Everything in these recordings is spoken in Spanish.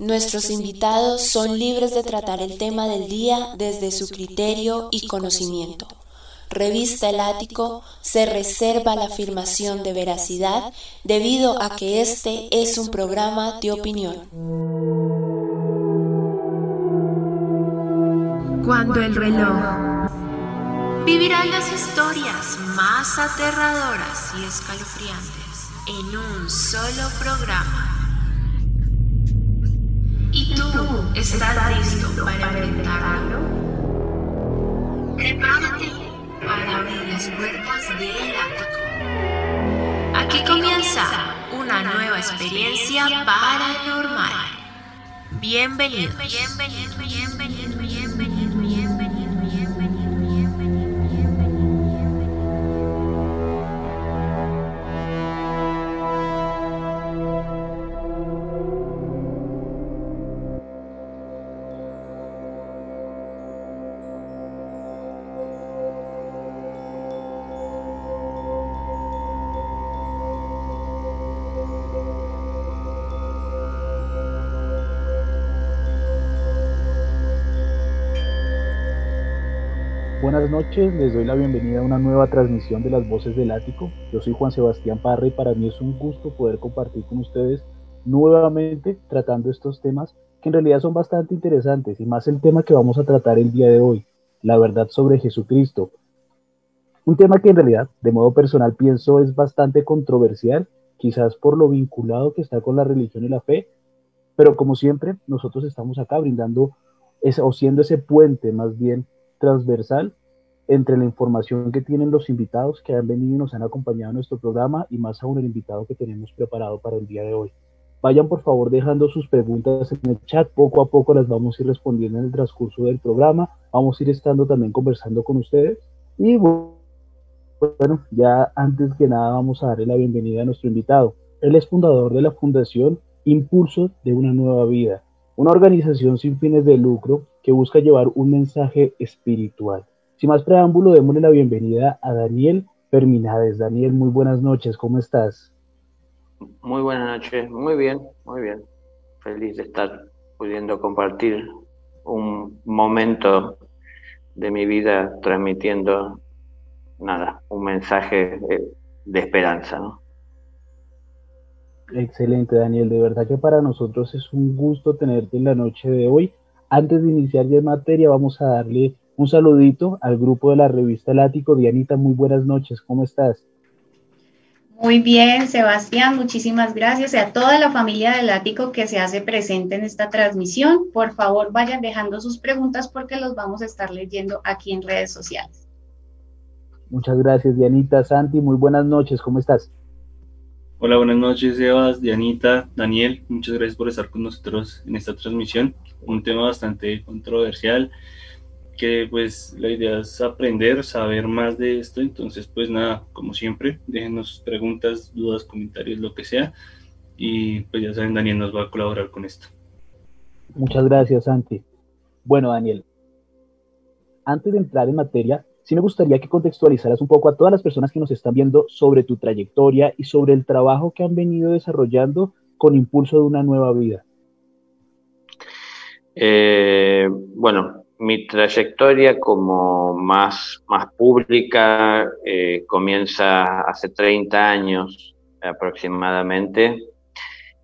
Nuestros invitados son libres de tratar el tema del día desde su criterio y conocimiento. Revista El Ático se reserva la afirmación de veracidad debido a que este es un programa de opinión. Cuando el reloj vivirán las historias más aterradoras y escalofriantes en un solo programa. ¿Y tú estás listo para enfrentarlo? Prepárate para abrir las puertas del ático. Aquí comienza una nueva experiencia paranormal. Bienvenidos, bienvenidos, bienvenidos, Buenas noches, les doy la bienvenida a una nueva transmisión de las Voces del Ático. Yo soy Juan Sebastián Parra y para mí es un gusto poder compartir con ustedes nuevamente tratando estos temas que en realidad son bastante interesantes y más el tema que vamos a tratar el día de hoy, la verdad sobre Jesucristo. Un tema que en realidad, de modo personal, pienso es bastante controversial, quizás por lo vinculado que está con la religión y la fe, pero como siempre, nosotros estamos acá brindando o siendo ese puente más bien transversal entre la información que tienen los invitados que han venido y nos han acompañado en nuestro programa y más aún el invitado que tenemos preparado para el día de hoy. Vayan por favor dejando sus preguntas en el chat, poco a poco las vamos a ir respondiendo en el transcurso del programa, vamos a ir estando también conversando con ustedes y bueno, ya antes que nada vamos a darle la bienvenida a nuestro invitado. Él es fundador de la Fundación Impulso de una Nueva Vida, una organización sin fines de lucro que busca llevar un mensaje espiritual. Sin más preámbulo, démosle la bienvenida a Daniel Perminades. Daniel, muy buenas noches, ¿cómo estás? Muy buenas noches, muy bien, muy bien. Feliz de estar pudiendo compartir un momento de mi vida transmitiendo, nada, un mensaje de, esperanza, ¿no? Excelente, Daniel. De verdad que para nosotros es un gusto tenerte en la noche de hoy antes de iniciar ya en materia, vamos a darle un saludito al grupo de la revista Lático. Dianita, muy buenas noches, ¿cómo estás? Muy bien, Sebastián, muchísimas gracias y a toda la familia del Lático que se hace presente en esta transmisión. Por favor, vayan dejando sus preguntas porque los vamos a estar leyendo aquí en redes sociales. Muchas gracias, Dianita. Santi, muy buenas noches, ¿cómo estás? Hola, buenas noches, Sebas, Dianita, Daniel. Muchas gracias por estar con nosotros en esta transmisión un tema bastante controversial que pues la idea es aprender, saber más de esto, entonces pues nada, como siempre, déjenos preguntas, dudas, comentarios, lo que sea, y pues ya saben, Daniel nos va a colaborar con esto. Muchas gracias, Santi. Bueno, Daniel, antes de entrar en materia, sí me gustaría que contextualizaras un poco a todas las personas que nos están viendo sobre tu trayectoria y sobre el trabajo que han venido desarrollando con impulso de una nueva vida. Eh, bueno, mi trayectoria como más, más pública eh, comienza hace 30 años aproximadamente.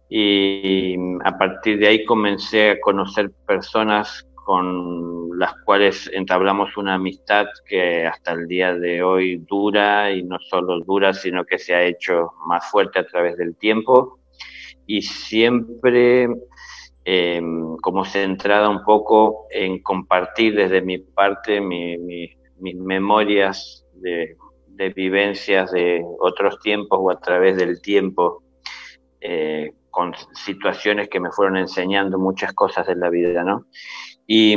Y a partir de ahí comencé a conocer personas con las cuales entablamos una amistad que hasta el día de hoy dura y no solo dura, sino que se ha hecho más fuerte a través del tiempo. Y siempre eh, como centrada un poco en compartir desde mi parte mis memorias de, vivencias de otros tiempos o a través del tiempo, eh, con situaciones que me fueron enseñando muchas cosas de la vida, ¿no? Y,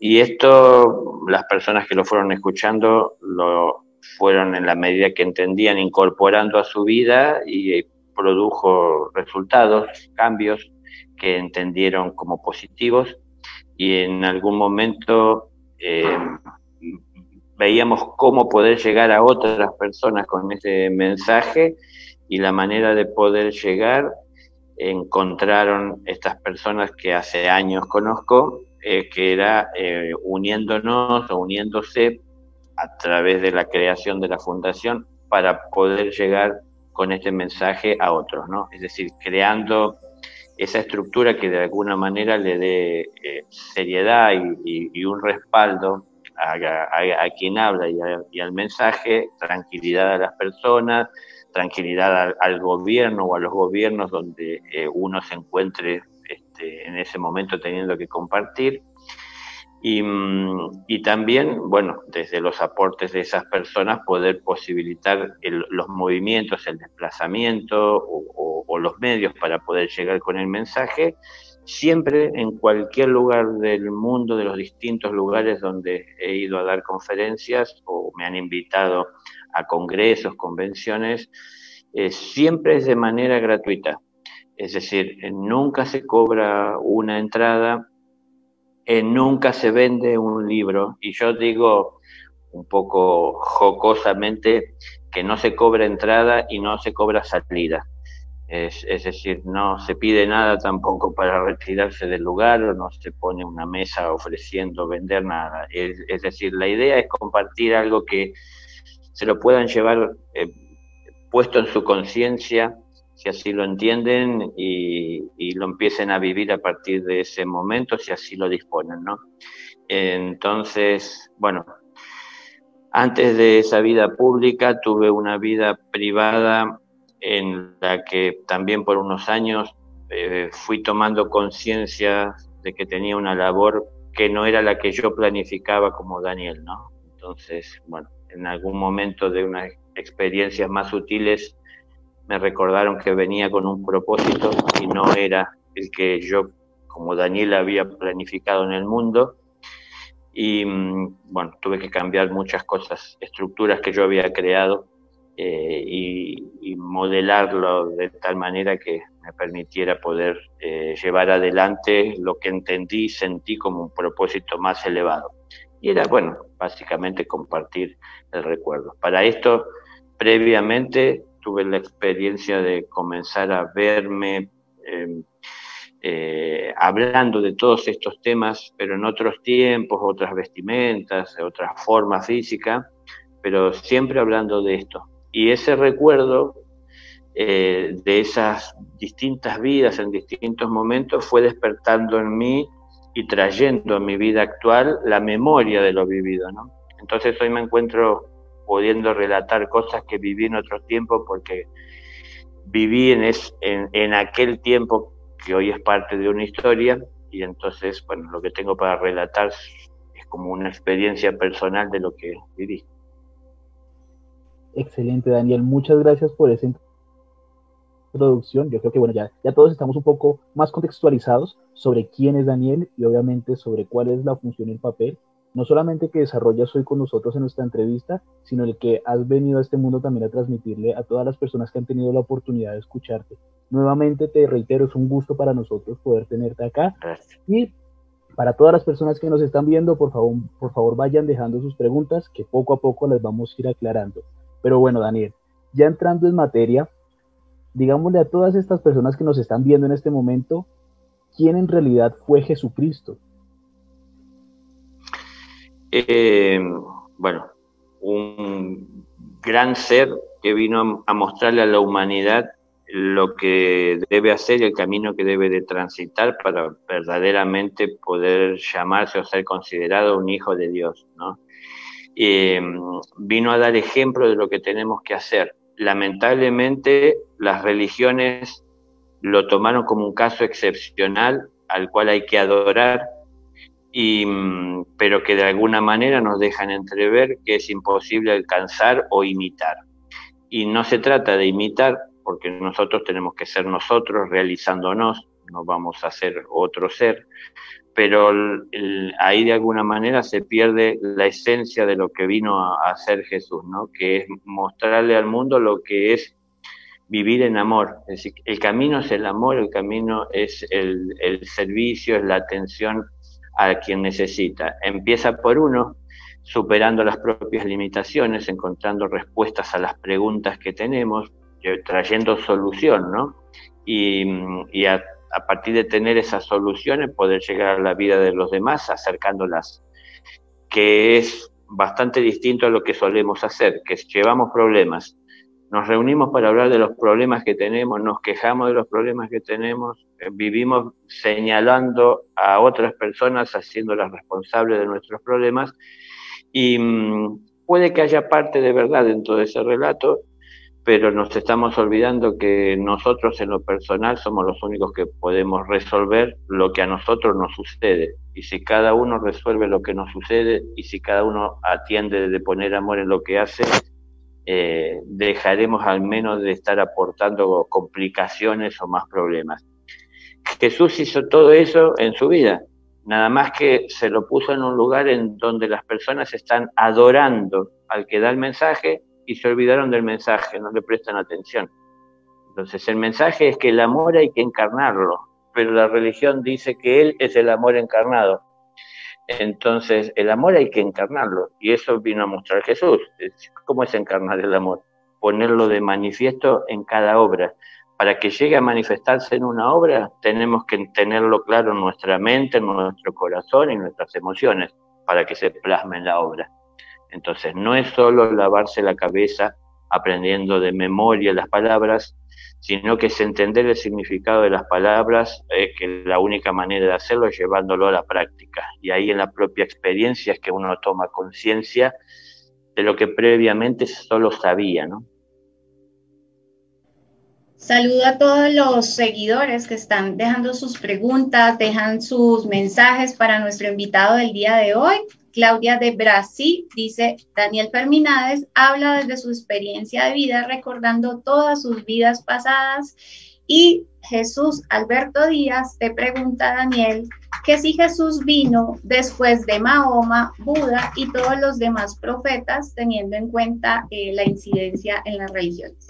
y, esto, las personas que lo fueron escuchando, lo fueron en la medida que entendían incorporando a su vida y produjo resultados, cambios que entendieron como positivos y en algún momento eh, veíamos cómo poder llegar a otras personas con ese mensaje y la manera de poder llegar encontraron estas personas que hace años conozco, eh, que era eh, uniéndonos o uniéndose a través de la creación de la fundación para poder llegar con este mensaje a otros, ¿no? Es decir, creando esa estructura que de alguna manera le dé eh, seriedad y, un respaldo a, quien habla y, al mensaje, tranquilidad a las personas, tranquilidad al, gobierno o a los gobiernos donde eh, uno se encuentre este, en ese momento teniendo que compartir. Y, mm, también, bueno, desde los aportes de esas personas poder posibilitar los movimientos, el desplazamiento o, o, los medios para poder llegar con el mensaje, siempre en cualquier lugar del mundo, de los distintos lugares donde he ido a dar conferencias o me han invitado a congresos, convenciones, eh, siempre es de manera gratuita. Es decir, nunca se cobra una entrada, nunca se vende un libro. Y yo digo un poco jocosamente que no se cobra entrada y no se cobra salida. Es, es, decir, no se pide nada tampoco para retirarse del lugar o no se pone una mesa ofreciendo vender nada. Es, es decir, la idea es compartir algo que se lo puedan llevar eh, puesto en su conciencia, si así lo entienden, y, lo empiecen a vivir a partir de ese momento, si así lo disponen, ¿no? Entonces, bueno, antes de esa vida pública tuve una vida privada en la que también por unos años eh, fui tomando conciencia de que tenía una labor que no era la que yo planificaba como Daniel, ¿no? Entonces, bueno, en algún momento de unas experiencias más sutiles me recordaron que venía con un propósito y no era el que yo como Daniel había planificado en el mundo. Y mm, bueno, tuve que cambiar muchas cosas, estructuras que yo había creado eh, y, modelarlo de tal manera que me permitiera poder eh, llevar adelante lo que entendí y sentí como un propósito más elevado. Y era, bueno, básicamente compartir el recuerdo. Para esto, previamente tuve la experiencia de comenzar a verme em, eh, hablando de todos estos temas, pero en otros tiempos, otras vestimentas, otras formas físicas, pero siempre hablando de esto. Y ese recuerdo eh, de esas distintas vidas en distintos momentos fue despertando en mí y trayendo a mi vida actual la memoria de lo vivido, ¿no? Entonces hoy me encuentro pudiendo relatar cosas que viví en otro tiempo porque viví en, en, aquel tiempo que hoy es parte de una historia y entonces, bueno, lo que tengo para relatar es como una experiencia personal de lo que viví. Excelente, Daniel. Muchas gracias por esa introducción. Yo creo que, bueno, ya, ya todos estamos un poco más contextualizados sobre quién es Daniel y obviamente sobre cuál es la función y el papel, no solamente que desarrollas hoy con nosotros en nuestra entrevista, sino el que has venido a este mundo también a transmitirle a todas las personas que han tenido la oportunidad de escucharte. Nuevamente te reitero, es un gusto para nosotros poder tenerte acá. Y para todas las personas que nos están viendo, por favor, por favor vayan dejando sus preguntas, que poco a poco las vamos a ir aclarando. Pero bueno, Daniel, ya entrando en materia, digámosle a todas estas personas que nos están viendo en este momento, ¿quién en realidad fue Jesucristo? Eh, bueno, un gran ser que vino a mostrarle a la humanidad lo que debe hacer y el camino que debe de transitar para verdaderamente poder llamarse o ser considerado un hijo de Dios, ¿no? Eh, vino a dar ejemplo de lo que tenemos que hacer. Lamentablemente las religiones lo tomaron como un caso excepcional al cual hay que adorar, y, pero que de alguna manera nos dejan entrever que es imposible alcanzar o imitar. Y no se trata de imitar, porque nosotros tenemos que ser nosotros realizándonos, no vamos a ser otro ser, pero ahí de alguna manera se pierde la esencia de lo que vino a, hacer Jesús, ¿no? que es mostrarle al mundo lo que es vivir en amor. Es decir, el camino es el amor, el camino es el servicio, es la atención a quien necesita. Empieza por uno, superando las propias limitaciones, encontrando respuestas a las preguntas que tenemos, trayendo solución, ¿no? y, a, a, partir de tener esas soluciones poder llegar a la vida de los demás acercándolas, que es bastante distinto a lo que solemos hacer, que llevamos problemas, nos reunimos para hablar de los problemas que tenemos, nos quejamos de los problemas que tenemos, eh, vivimos señalando a otras personas, haciéndolas responsables de nuestros problemas, y mm, puede que haya parte de verdad dentro de ese relato, pero nos estamos olvidando que nosotros en lo personal somos los únicos que podemos resolver lo que a nosotros nos sucede. Y si cada uno resuelve lo que nos sucede y si cada uno atiende de poner amor en lo que hace, eh, dejaremos al menos de estar aportando complicaciones o más problemas. Jesús hizo todo eso en su vida, nada más que se lo puso en un lugar en donde las personas están adorando al que da el mensaje y se olvidaron del mensaje, no le prestan atención. Entonces el mensaje es que el amor hay que encarnarlo, pero la religión dice que Él es el amor encarnado. Entonces, el amor hay que encarnarlo, y eso vino a mostrar Jesús. ¿Cómo es encarnar el amor? Ponerlo de manifiesto en cada obra. Para que llegue a manifestarse en una obra, tenemos que tenerlo claro en nuestra mente, en nuestro corazón y en nuestras emociones, para que se plasme en la obra. Entonces, no es solo lavarse la cabeza aprendiendo de memoria las palabras, sino que es entender el significado de las palabras, eh, que la única manera de hacerlo es llevándolo a la práctica. Y ahí en la propia experiencia es que uno toma conciencia de lo que previamente solo sabía, ¿no? Saludo a todos los seguidores que están dejando sus preguntas, dejan sus mensajes para nuestro invitado del día de hoy. Claudia de Brasil dice, Daniel Ferminades habla desde su experiencia de vida, recordando todas sus vidas pasadas. Y Jesús Alberto Díaz te pregunta, Daniel, que si Jesús vino después de Mahoma, Buda y todos los demás profetas, teniendo en cuenta eh, la incidencia en las religiones.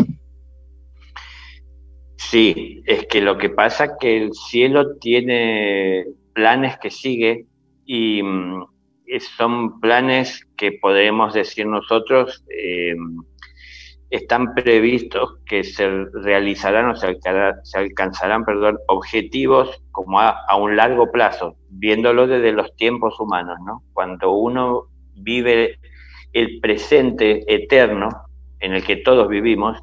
Sí, es que lo que pasa es que el cielo tiene planes que sigue y mm, son planes que podemos decir nosotros eh, están previstos que se realizarán o se, alcanzarán objetivos como a, a, un largo plazo, viéndolo desde los tiempos humanos, ¿no? Cuando uno vive el presente eterno en el que todos vivimos,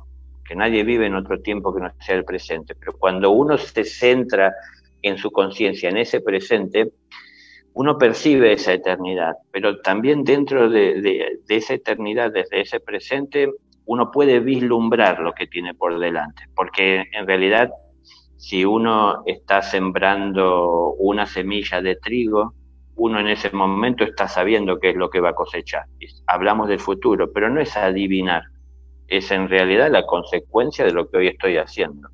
que nadie vive en otro tiempo que no sea el presente, pero cuando uno se centra en su conciencia, en ese presente, uno percibe esa eternidad, pero también dentro de, esa eternidad, desde ese presente, uno puede vislumbrar lo que tiene por delante, porque en realidad si uno está sembrando una semilla de trigo, uno en ese momento está sabiendo qué es lo que va a cosechar. Hablamos del futuro, pero no es adivinar, es en realidad la consecuencia de lo que hoy estoy haciendo.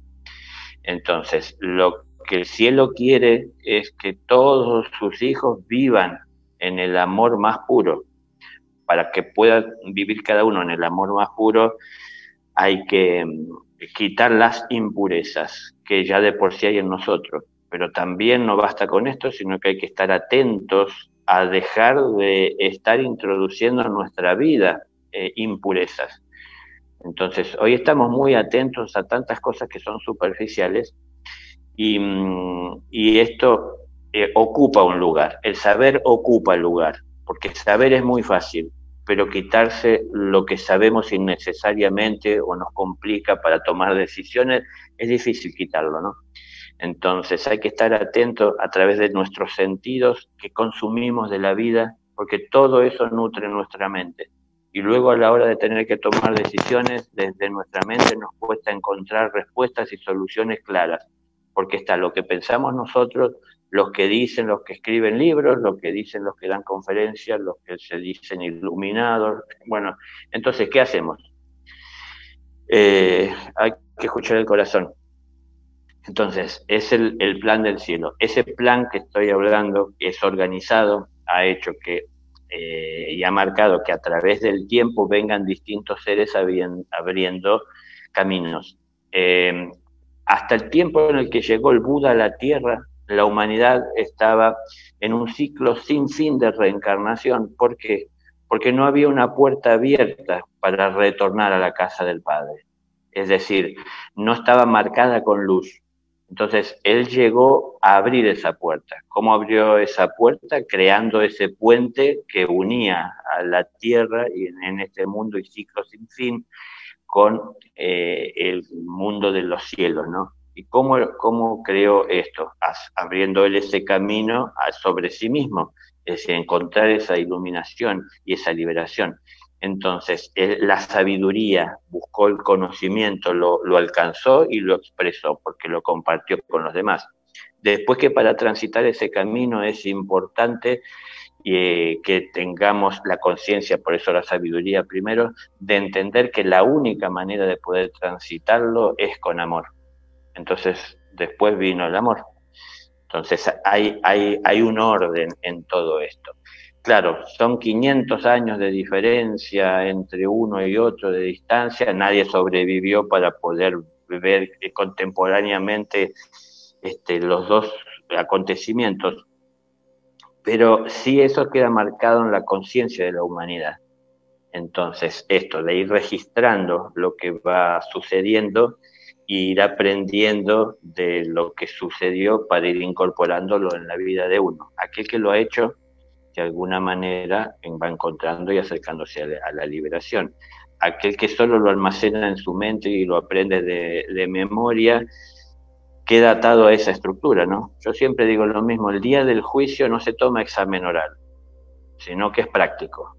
Entonces, lo que el cielo quiere es que todos sus hijos vivan en el amor más puro. Para que pueda vivir cada uno en el amor más puro, hay que mm, quitar las impurezas que ya de por sí hay en nosotros. Pero también no basta con esto, sino que hay que estar atentos a dejar de estar introduciendo en nuestra vida eh, impurezas. Entonces, hoy estamos muy atentos a tantas cosas que son superficiales y, esto eh, ocupa un lugar, el saber ocupa el lugar, porque saber es muy fácil, pero quitarse lo que sabemos innecesariamente o nos complica para tomar decisiones es difícil quitarlo, ¿no? Entonces hay que estar atento a través de nuestros sentidos que consumimos de la vida, porque todo eso nutre nuestra mente. Y luego a la hora de tener que tomar decisiones desde nuestra mente nos cuesta encontrar respuestas y soluciones claras porque está lo que pensamos nosotros, los que dicen, los que escriben libros, los que dicen los que dan conferencias, los que se dicen iluminados. Bueno, entonces, ¿qué hacemos? Eh, hay que escuchar el corazón. Entonces, es el, plan del cielo. Ese plan que estoy hablando es organizado, ha hecho que eh, y ha marcado que a través del tiempo vengan distintos seres abriendo caminos. Eh, hasta el tiempo en el que llegó el Buda a la Tierra, la humanidad estaba en un ciclo sin fin de reencarnación. ¿Por qué? Porque no había una puerta abierta para retornar a la casa del Padre. Es decir, no estaba marcada con luz. Entonces, él llegó a abrir esa puerta. ¿Cómo abrió esa puerta? Creando ese puente que unía a la tierra y en, este mundo y ciclo sin fin con eh, el mundo de los cielos, ¿no? ¿Y cómo, cómo creó esto? abriendo él ese camino sobre sí mismo, es encontrar esa iluminación y esa liberación. Entonces, la sabiduría buscó el conocimiento, lo, alcanzó y lo expresó porque lo compartió con los demás. Después que para transitar ese camino es importante eh, que tengamos la conciencia, por eso la sabiduría primero, de entender que la única manera de poder transitarlo es con amor. Entonces, después vino el amor. Entonces, hay, hay, hay un orden en todo esto. Claro, son 500 años de diferencia entre uno y otro de distancia, nadie sobrevivió para poder ver contemporáneamente este, los dos acontecimientos, pero sí eso queda marcado en la conciencia de la humanidad. Entonces, esto de ir registrando lo que va sucediendo e ir aprendiendo de lo que sucedió para ir incorporándolo en la vida de uno. Aquel que lo ha hecho de alguna manera va encontrando y acercándose a la, liberación. Aquel que solo lo almacena en su mente y lo aprende de, memoria, queda atado a esa estructura, ¿no? Yo siempre digo lo mismo, el día del juicio no se toma examen oral, sino que es práctico.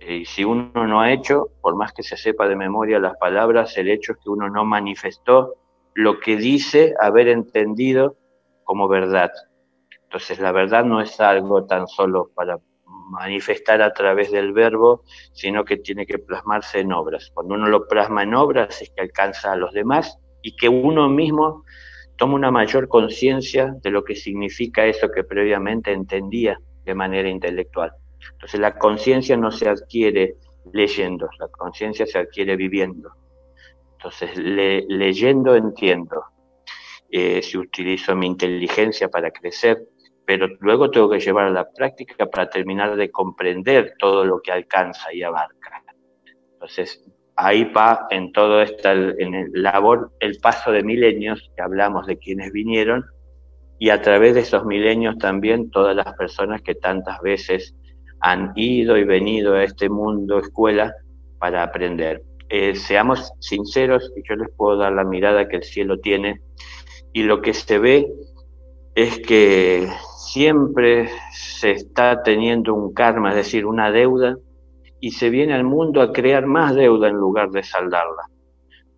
Y si uno no ha hecho, por más que se sepa de memoria las palabras, el hecho es que uno no manifestó lo que dice haber entendido como verdad. Entonces la verdad no es algo tan solo para manifestar a través del verbo, sino que tiene que plasmarse en obras. Cuando uno lo plasma en obras es que alcanza a los demás y que uno mismo toma una mayor conciencia de lo que significa eso que previamente entendía de manera intelectual. Entonces la conciencia no se adquiere leyendo, la conciencia se adquiere viviendo. Entonces leyendo entiendo. Eh, si utilizo mi inteligencia para crecer, pero luego tengo que llevar a la práctica para terminar de comprender todo lo que alcanza y abarca. Entonces, ahí va en todo esta en el labor el paso de milenios, que hablamos de quienes vinieron, y a través de esos milenios también todas las personas que tantas veces han ido y venido a este mundo escuela para aprender. Eh, seamos sinceros, y yo les puedo dar la mirada que el cielo tiene, y lo que se ve es que siempre se está teniendo un karma, es decir, una deuda, y se viene al mundo a crear más deuda en lugar de saldarla.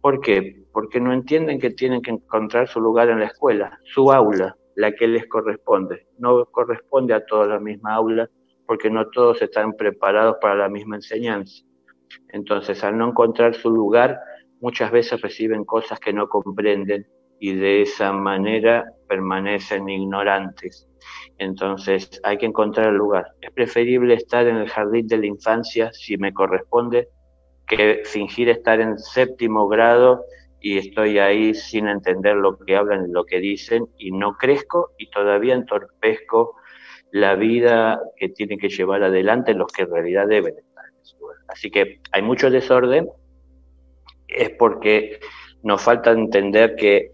¿Por qué? Porque no entienden que tienen que encontrar su lugar en la escuela, su aula, la que les corresponde. No corresponde a toda la misma aula, porque no todos están preparados para la misma enseñanza. Entonces, al no encontrar su lugar, muchas veces reciben cosas que no comprenden y de esa manera permanecen ignorantes. Entonces hay que encontrar el lugar. Es preferible estar en el jardín de la infancia, si me corresponde, que fingir estar en séptimo grado y estoy ahí sin entender lo que hablan y lo que dicen y no crezco y todavía entorpezco la vida que tienen que llevar adelante los que en realidad deben estar en ese lugar. Así que hay mucho desorden, es porque nos falta entender que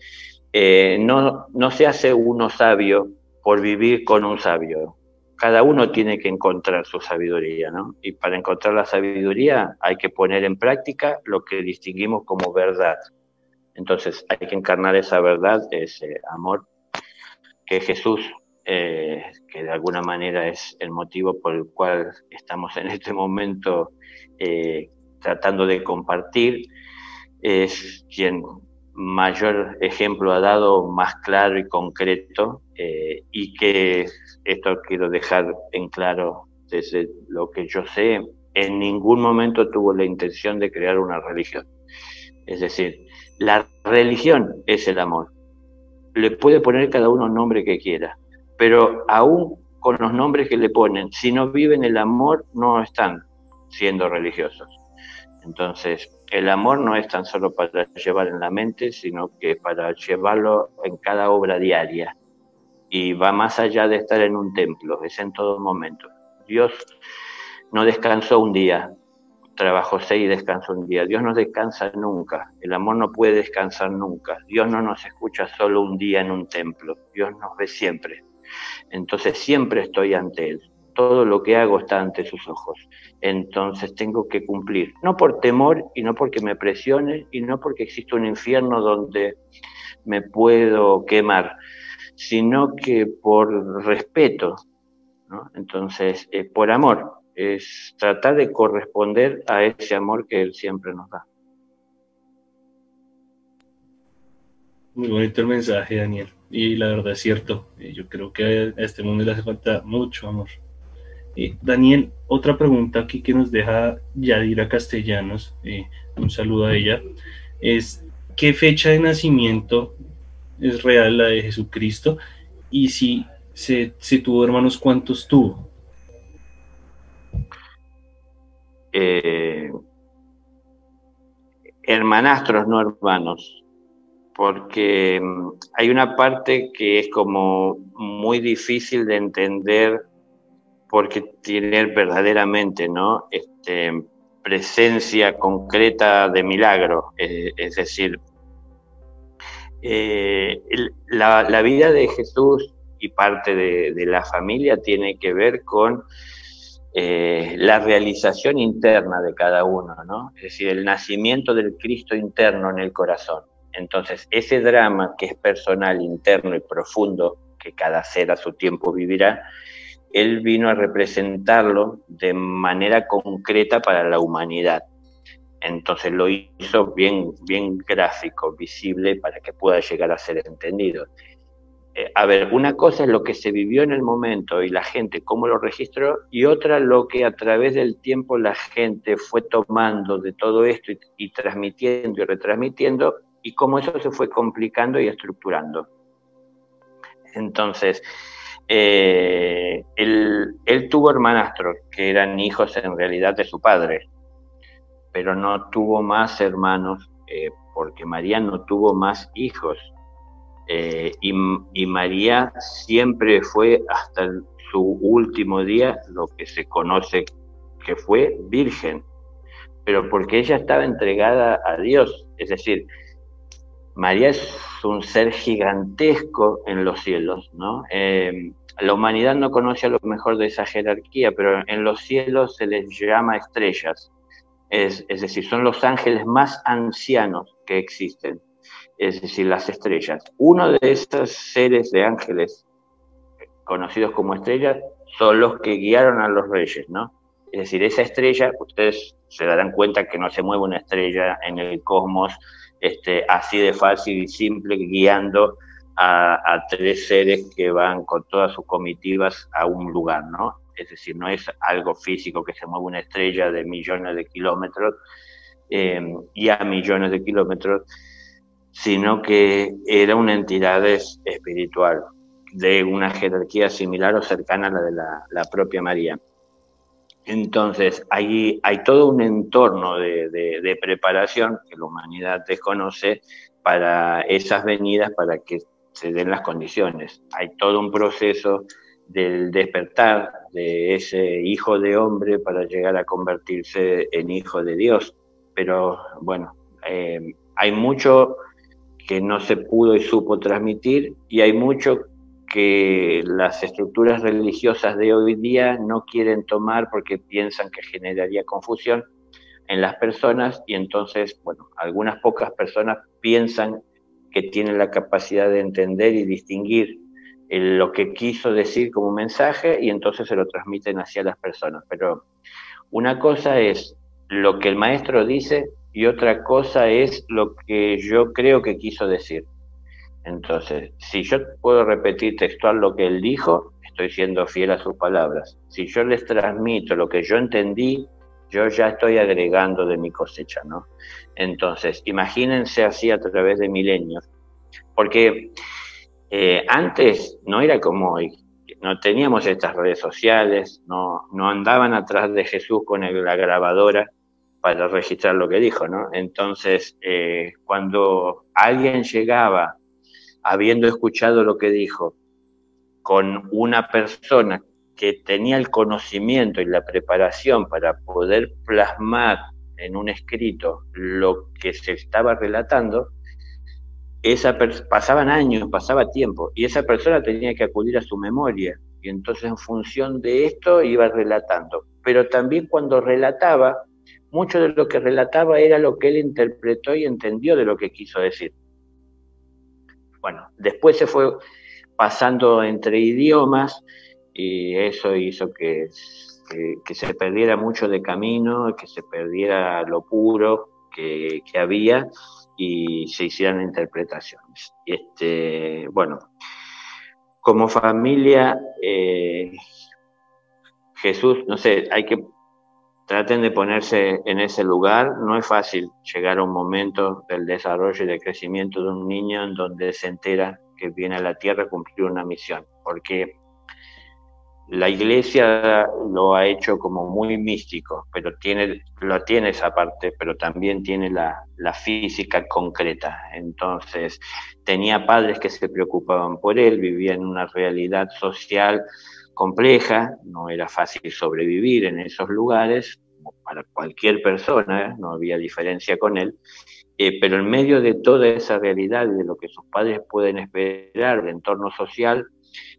eh, no, no se hace uno sabio por vivir con un sabio. Cada uno tiene que encontrar su sabiduría, ¿no? Y para encontrar la sabiduría hay que poner en práctica lo que distinguimos como verdad. Entonces hay que encarnar esa verdad, ese amor que Jesús, eh, que de alguna manera es el motivo por el cual estamos en este momento eh, tratando de compartir, es quien mayor ejemplo ha dado, más claro y concreto, eh, y que esto quiero dejar en claro desde lo que yo sé, en ningún momento tuvo la intención de crear una religión. Es decir, la religión es el amor. Le puede poner cada uno el nombre que quiera, pero aún con los nombres que le ponen, si no viven el amor, no están siendo religiosos. Entonces, el amor no es tan solo para llevar en la mente, sino que para llevarlo en cada obra diaria. Y va más allá de estar en un templo, es en todo momento. Dios no descansó un día, trabajo seis y descanso un día. Dios no descansa nunca. El amor no puede descansar nunca. Dios no nos escucha solo un día en un templo. Dios nos ve siempre. Entonces siempre estoy ante Él. Todo lo que hago está ante sus ojos. Entonces tengo que cumplir. No por temor y no porque me presione y no porque existe un infierno donde me puedo quemar, sino que por respeto. Entonces, es por amor es tratar de corresponder a ese amor que Él siempre nos da. Muy bonito el mensaje, Daniel. Y la verdad es cierto. Eh, yo creo que a este mundo le hace falta mucho amor. Eh, Daniel, otra pregunta aquí que nos deja Yadira Castellanos, eh, un saludo a ella, es ¿qué fecha de nacimiento es real la de Jesucristo? Y si, se, si tuvo hermanos, ¿cuántos tuvo? eh, hermanastros, no hermanos, porque mm, hay una parte que es como muy difícil de entender porque tiene verdaderamente, ¿no? Este, presencia concreta de milagro, eh, es decir, eh, la, vida de Jesús y parte de la familia tiene que ver con eh, la realización interna de cada uno, ¿no? Es decir, el nacimiento del Cristo interno en el corazón. Entonces, ese drama que es personal, interno y profundo, que cada ser a su tiempo vivirá, él vino a representarlo de manera concreta para la humanidad. Entonces lo hizo bien, bien gráfico, visible, para que pueda llegar a ser entendido. Eh, a ver, una cosa es lo que se vivió en el momento y la gente cómo lo registró y otra lo que a través del tiempo la gente fue tomando de todo esto y, transmitiendo y retransmitiendo y cómo eso se fue complicando y estructurando. Entonces, eh, él, tuvo hermanastros que eran hijos en realidad de su padre, pero no tuvo más hermanos eh, porque María no tuvo más hijos. Eh, y, María siempre fue hasta su último día lo que se conoce que fue virgen, pero porque ella estaba entregada a Dios, es decir, María es un ser gigantesco en los cielos, ¿no? Eh, la humanidad no conoce a lo mejor de esa jerarquía, pero en los cielos se les llama estrellas, es decir, son los ángeles más ancianos que existen es decir, las estrellas. Uno de esos seres de ángeles conocidos como estrellas son los que guiaron a los reyes, ¿no? Es decir, esa estrella, ustedes se darán cuenta que no se mueve una estrella en el cosmos este, así de fácil y simple guiando a, tres seres que van con todas sus comitivas a un lugar, ¿no? Es decir, no es algo físico que se mueve una estrella de millones de kilómetros eh, y a millones de kilómetros, sino que era una entidad espiritual de una jerarquía similar o cercana a la de la, propia María. Entonces, hay, hay todo un entorno de, preparación que la humanidad desconoce para esas venidas, para que se den las condiciones. Hay todo un proceso del despertar de ese hijo de hombre para llegar a convertirse en hijo de Dios. Pero bueno, eh, hay mucho que no se pudo y supo transmitir y hay mucho que las estructuras religiosas de hoy día no quieren tomar porque piensan que generaría confusión en las personas y entonces, bueno, algunas pocas personas piensan que tienen la capacidad de entender y distinguir lo que quiso decir como mensaje y entonces se lo transmiten hacia las personas. Pero una cosa es lo que el maestro dice y otra cosa es lo que yo creo que quiso decir. Entonces, si yo puedo repetir textual lo que él dijo, estoy siendo fiel a sus palabras. Si yo les transmito lo que yo entendí, yo ya estoy agregando de mi cosecha, ¿no? Entonces, imagínense así a través de milenios, porque eh, antes no era como hoy, no teníamos estas redes sociales, no, no andaban atrás de Jesús con la grabadora, para registrar lo que dijo, ¿no? Entonces, eh, cuando alguien llegaba habiendo escuchado lo que dijo con una persona que tenía el conocimiento y la preparación para poder plasmar en un escrito lo que se estaba relatando, esa pasaban años, pasaba tiempo, y esa persona tenía que acudir a su memoria, y entonces en función de esto iba relatando. Pero también cuando relataba, mucho de lo que relataba era lo que él interpretó y entendió de lo que quiso decir. Bueno, después se fue pasando entre idiomas y eso hizo que, que, se perdiera mucho de camino, que se perdiera lo puro que, había y se hicieran interpretaciones. Este, bueno, como familia, eh, Jesús, no sé, hay que traten de ponerse en ese lugar. No es fácil llegar a un momento del desarrollo y del crecimiento de un niño en donde se entera que viene a la tierra a cumplir una misión, porque la iglesia lo ha hecho como muy místico, pero tiene, lo tiene esa parte, pero también tiene la, la, física concreta. Entonces, tenía padres que se preocupaban por él, vivía en una realidad social compleja, no era fácil sobrevivir en esos lugares, para cualquier persona, ¿eh? no había diferencia con él, eh, pero en medio de toda esa realidad de lo que sus padres pueden esperar del entorno social,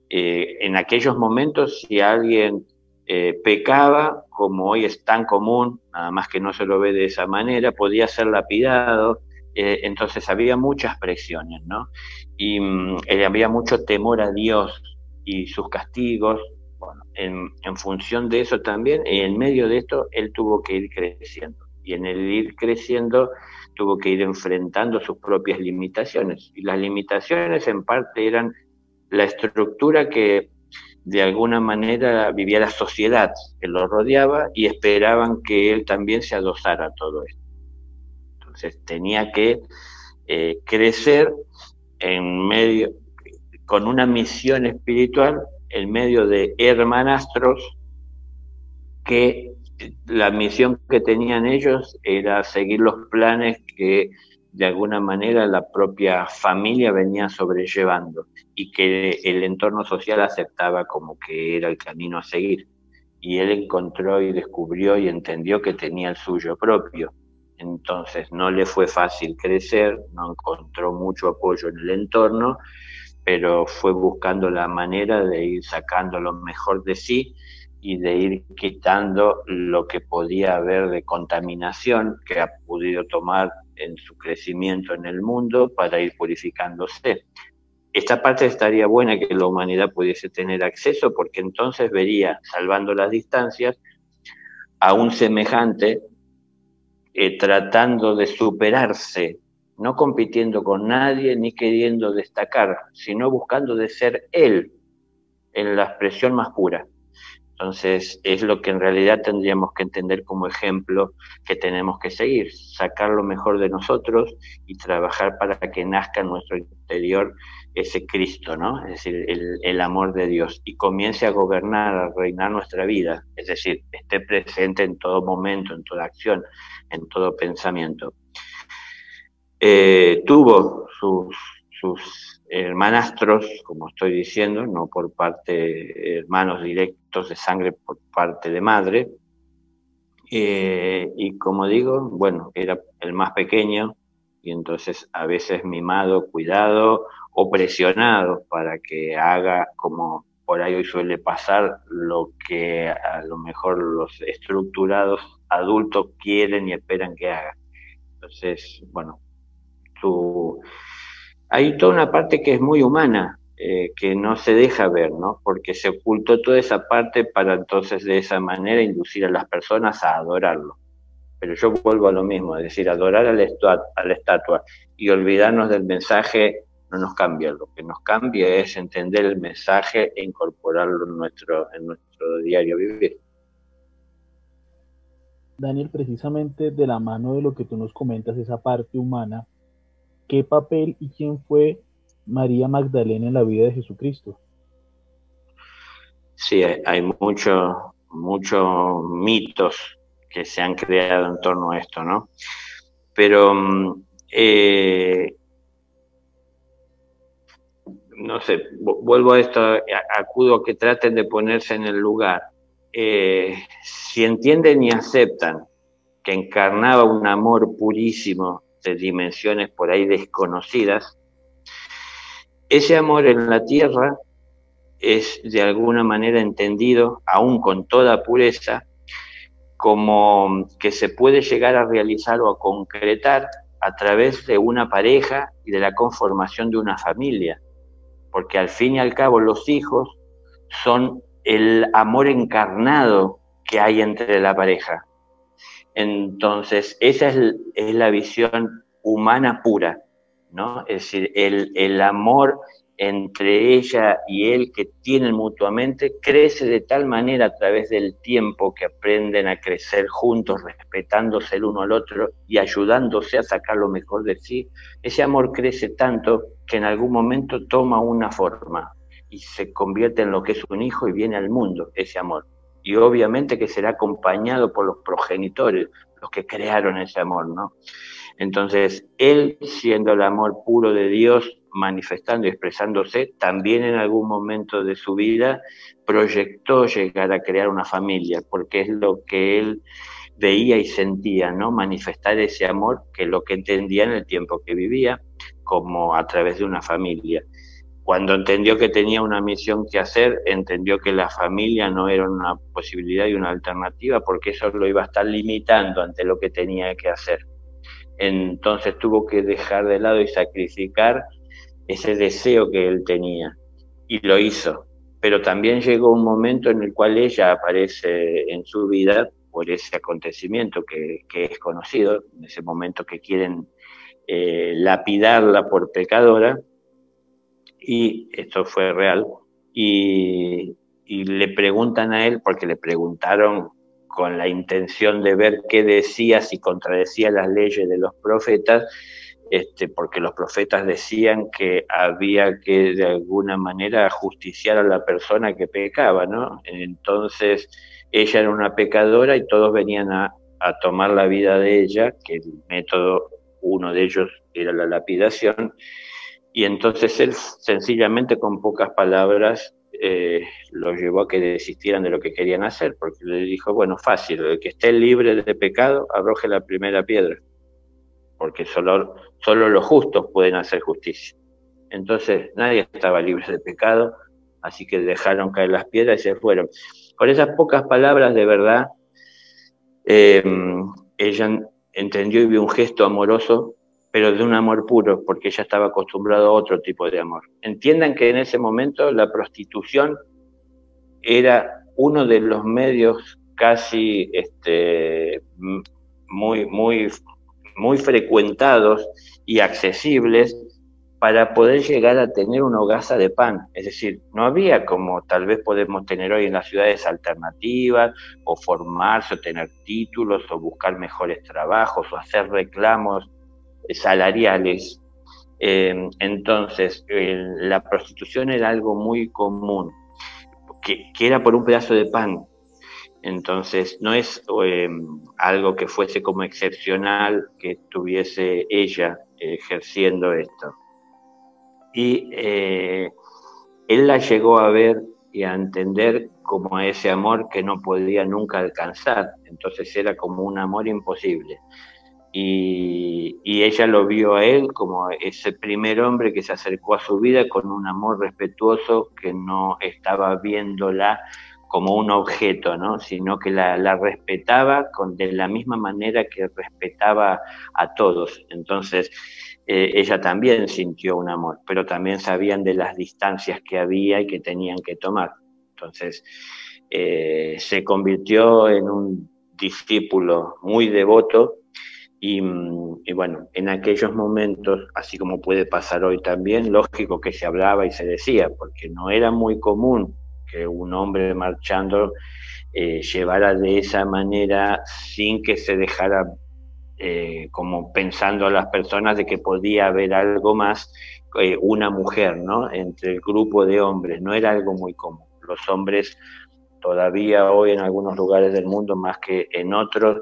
eh, en aquellos momentos si alguien eh, pecaba, como hoy es tan común, nada más que no se lo ve de esa manera, podía ser lapidado, entonces había muchas presiones, ¿no? Y mm, había mucho temor a Dios y sus castigos, bueno, en, en función de eso también, en medio de esto, él tuvo que ir creciendo. Y en el ir creciendo, tuvo que ir enfrentando sus propias limitaciones. Y las limitaciones en parte eran la estructura que de alguna manera vivía la sociedad que lo rodeaba y esperaban que él también se adosara a todo esto. Entonces tenía que eh, crecer en medio, con una misión espiritual en medio de hermanastros que la misión que tenían ellos era seguir los planes que de alguna manera la propia familia venía sobrellevando y que el entorno social aceptaba como que era el camino a seguir. Y él encontró y descubrió y entendió que tenía el suyo propio. Entonces no le fue fácil crecer, no encontró mucho apoyo en el entorno, pero fue buscando la manera de ir sacando lo mejor de sí y de ir quitando lo que podía haber de contaminación que ha podido tomar en su crecimiento en el mundo para ir purificándose. Esta parte estaría buena que la humanidad pudiese tener acceso porque entonces vería, salvando las distancias, a un semejante eh, tratando de superarse, no compitiendo con nadie ni queriendo destacar, sino buscando de ser él en la expresión más pura. Entonces, es lo que en realidad tendríamos que entender como ejemplo que tenemos que seguir, sacar lo mejor de nosotros y trabajar para que nazca en nuestro interior ese Cristo, ¿no? Es decir, el, amor de Dios y comience a gobernar, a reinar nuestra vida, es decir, esté presente en todo momento, en toda acción, en todo pensamiento. Eh, tuvo sus, sus hermanastros, como estoy diciendo, no por parte hermanos directos de sangre por parte de madre. Eh, y como digo, bueno, era el más pequeño y entonces a veces mimado, cuidado o presionado para que haga como por ahí hoy suele pasar lo que a lo mejor los estructurados adultos quieren y esperan que haga. Entonces, bueno, hay toda una parte que es muy humana, eh, que no se deja ver, ¿no? Porque se ocultó toda esa parte para entonces de esa manera inducir a las personas a adorarlo. Pero yo vuelvo a lo mismo, es decir, adorar a la, estatua, y olvidarnos del mensaje no nos cambia. Lo que nos cambia es entender el mensaje e incorporarlo en nuestro diario vivir. Daniel, precisamente de la mano de lo que tú nos comentas, esa parte humana, ¿Qué papel y quién fue María Magdalena en la vida de Jesucristo? Sí, hay muchos muchos mitos que se han creado en torno a esto, ¿no? Pero mm, eh, no sé, vuelvo a esto, acudo a que traten de ponerse en el lugar. Eh, si entienden y aceptan que encarnaba un amor purísimo de dimensiones por ahí desconocidas, ese amor en la tierra es de alguna manera entendido, aún con toda pureza, como que se puede llegar a realizar o a concretar a través de una pareja y de la conformación de una familia, porque al fin y al cabo los hijos son el amor encarnado que hay entre la pareja. Entonces, esa es, la visión humana pura, ¿no? Es decir, el, amor entre ella y él que tienen mutuamente crece de tal manera a través del tiempo que aprenden a crecer juntos, respetándose el uno al otro y ayudándose a sacar lo mejor de sí. Ese amor crece tanto que en algún momento toma una forma y se convierte en lo que es un hijo y viene al mundo ese amor. Y obviamente que será acompañado por los progenitores, los que crearon ese amor, ¿no? Entonces, él siendo el amor puro de Dios, manifestando y expresándose, también en algún momento de su vida proyectó llegar a crear una familia, porque es lo que él veía y sentía, ¿no? Manifestar ese amor, que lo que entendía en el tiempo que vivía, como a través de una familia. Cuando entendió que tenía una misión que hacer, entendió que la familia no era una posibilidad y una alternativa, porque eso lo iba a estar limitando ante lo que tenía que hacer. Entonces tuvo que dejar de lado y sacrificar ese deseo que él tenía y lo hizo. Pero también llegó un momento en el cual ella aparece en su vida por ese acontecimiento que, es conocido, en ese momento que quieren eh, lapidarla por pecadora, y esto fue real, y, le preguntan a él, porque le preguntaron con la intención de ver qué decía, si contradecía las leyes de los profetas, este, porque los profetas decían que había que de alguna manera justiciar a la persona que pecaba, ¿no? Entonces ella era una pecadora y todos venían a, tomar la vida de ella, que el método, uno de ellos era la lapidación, y entonces él sencillamente con pocas palabras eh, los llevó a que desistieran de lo que querían hacer, porque le dijo, bueno, fácil, el que esté libre de pecado, arroje la primera piedra porque solo, solo los justos pueden hacer justicia. Entonces nadie estaba libre de pecado, así que dejaron caer las piedras y se fueron. Con esas pocas palabras de verdad, em, ella entendió y vio un gesto amoroso, pero de un amor puro, porque ella estaba acostumbrada a otro tipo de amor. Entiendan que en ese momento la prostitución era uno de los medios casi este, muy, muy muy frecuentados y accesibles para poder llegar a tener una hogaza de pan. Es decir, no había como tal vez podemos tener hoy en las ciudades alternativas, o formarse, o tener títulos, o buscar mejores trabajos, o hacer reclamos salariales. Em, entonces, la prostitución era algo muy común, que, que era por un pedazo de pan, entonces, no es eh, algo que fuese como excepcional que estuviese ella ejerciendo esto. Y eh, él la llegó a ver y a entender como ese amor que no podía nunca alcanzar. Entonces era como un amor imposible. Y, ella lo vio a él como ese primer hombre que se acercó a su vida con un amor respetuoso que no estaba viéndola como un objeto, ¿no? sino que la, respetaba con, de la misma manera que respetaba a todos. Entonces, eh, ella también sintió un amor, pero también sabían de las distancias que había y que tenían que tomar. Entonces, eh, se convirtió en un discípulo muy devoto y, y, bueno, en aquellos momentos, así como puede pasar hoy también, lógico que se hablaba y se decía, porque no era muy común que un hombre marchando eh, llevara de esa manera sin que se dejara eh, como pensando a las personas de que podía haber algo más, eh, una mujer, ¿no? Entre el grupo de hombres, no era algo muy común. Los hombres todavía hoy en algunos lugares del mundo, más que en otros,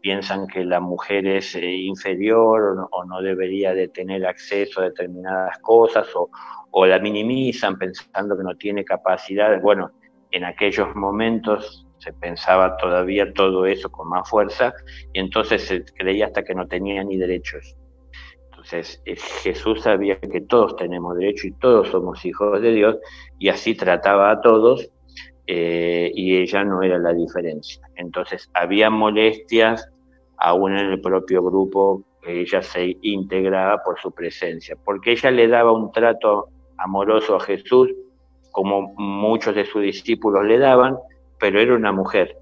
piensan que la mujer es inferior o no, debería de tener acceso a determinadas cosas o, o la minimizan pensando que no tiene capacidades. Bueno, en aquellos momentos se pensaba todavía todo eso con más fuerza y entonces se creía hasta que no tenía ni derechos. Entonces eh, Jesús sabía que todos tenemos derecho y todos somos hijos de Dios y así trataba a todos eh, y ella no era la diferencia. Entonces había molestias aún en el propio grupo que ella se integraba por su presencia, porque ella le daba un trato amoroso a Jesús como muchos de sus discípulos le daban, pero era una mujer.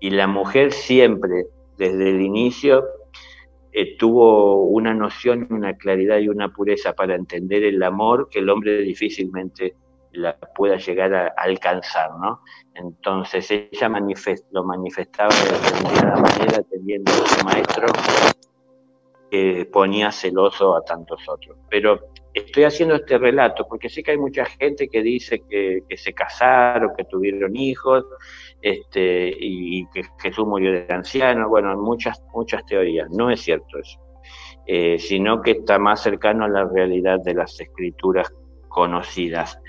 Y la mujer siempre, desde el inicio, eh, tuvo una noción, una claridad y una pureza para entender el amor que el hombre difícilmente la pueda llegar a alcanzar, ¿no? Entonces ella lo manifestaba de determinada manera teniendo su maestro que ponía celoso a tantos otros. Pero estoy haciendo este relato porque sé que hay mucha gente que dice que, se casaron, que tuvieron hijos, este, y que Jesús murió de anciano. Bueno, muchas, muchas teorías. No es cierto eso. Eh, sino que está más cercano a la realidad de las escrituras conocidas.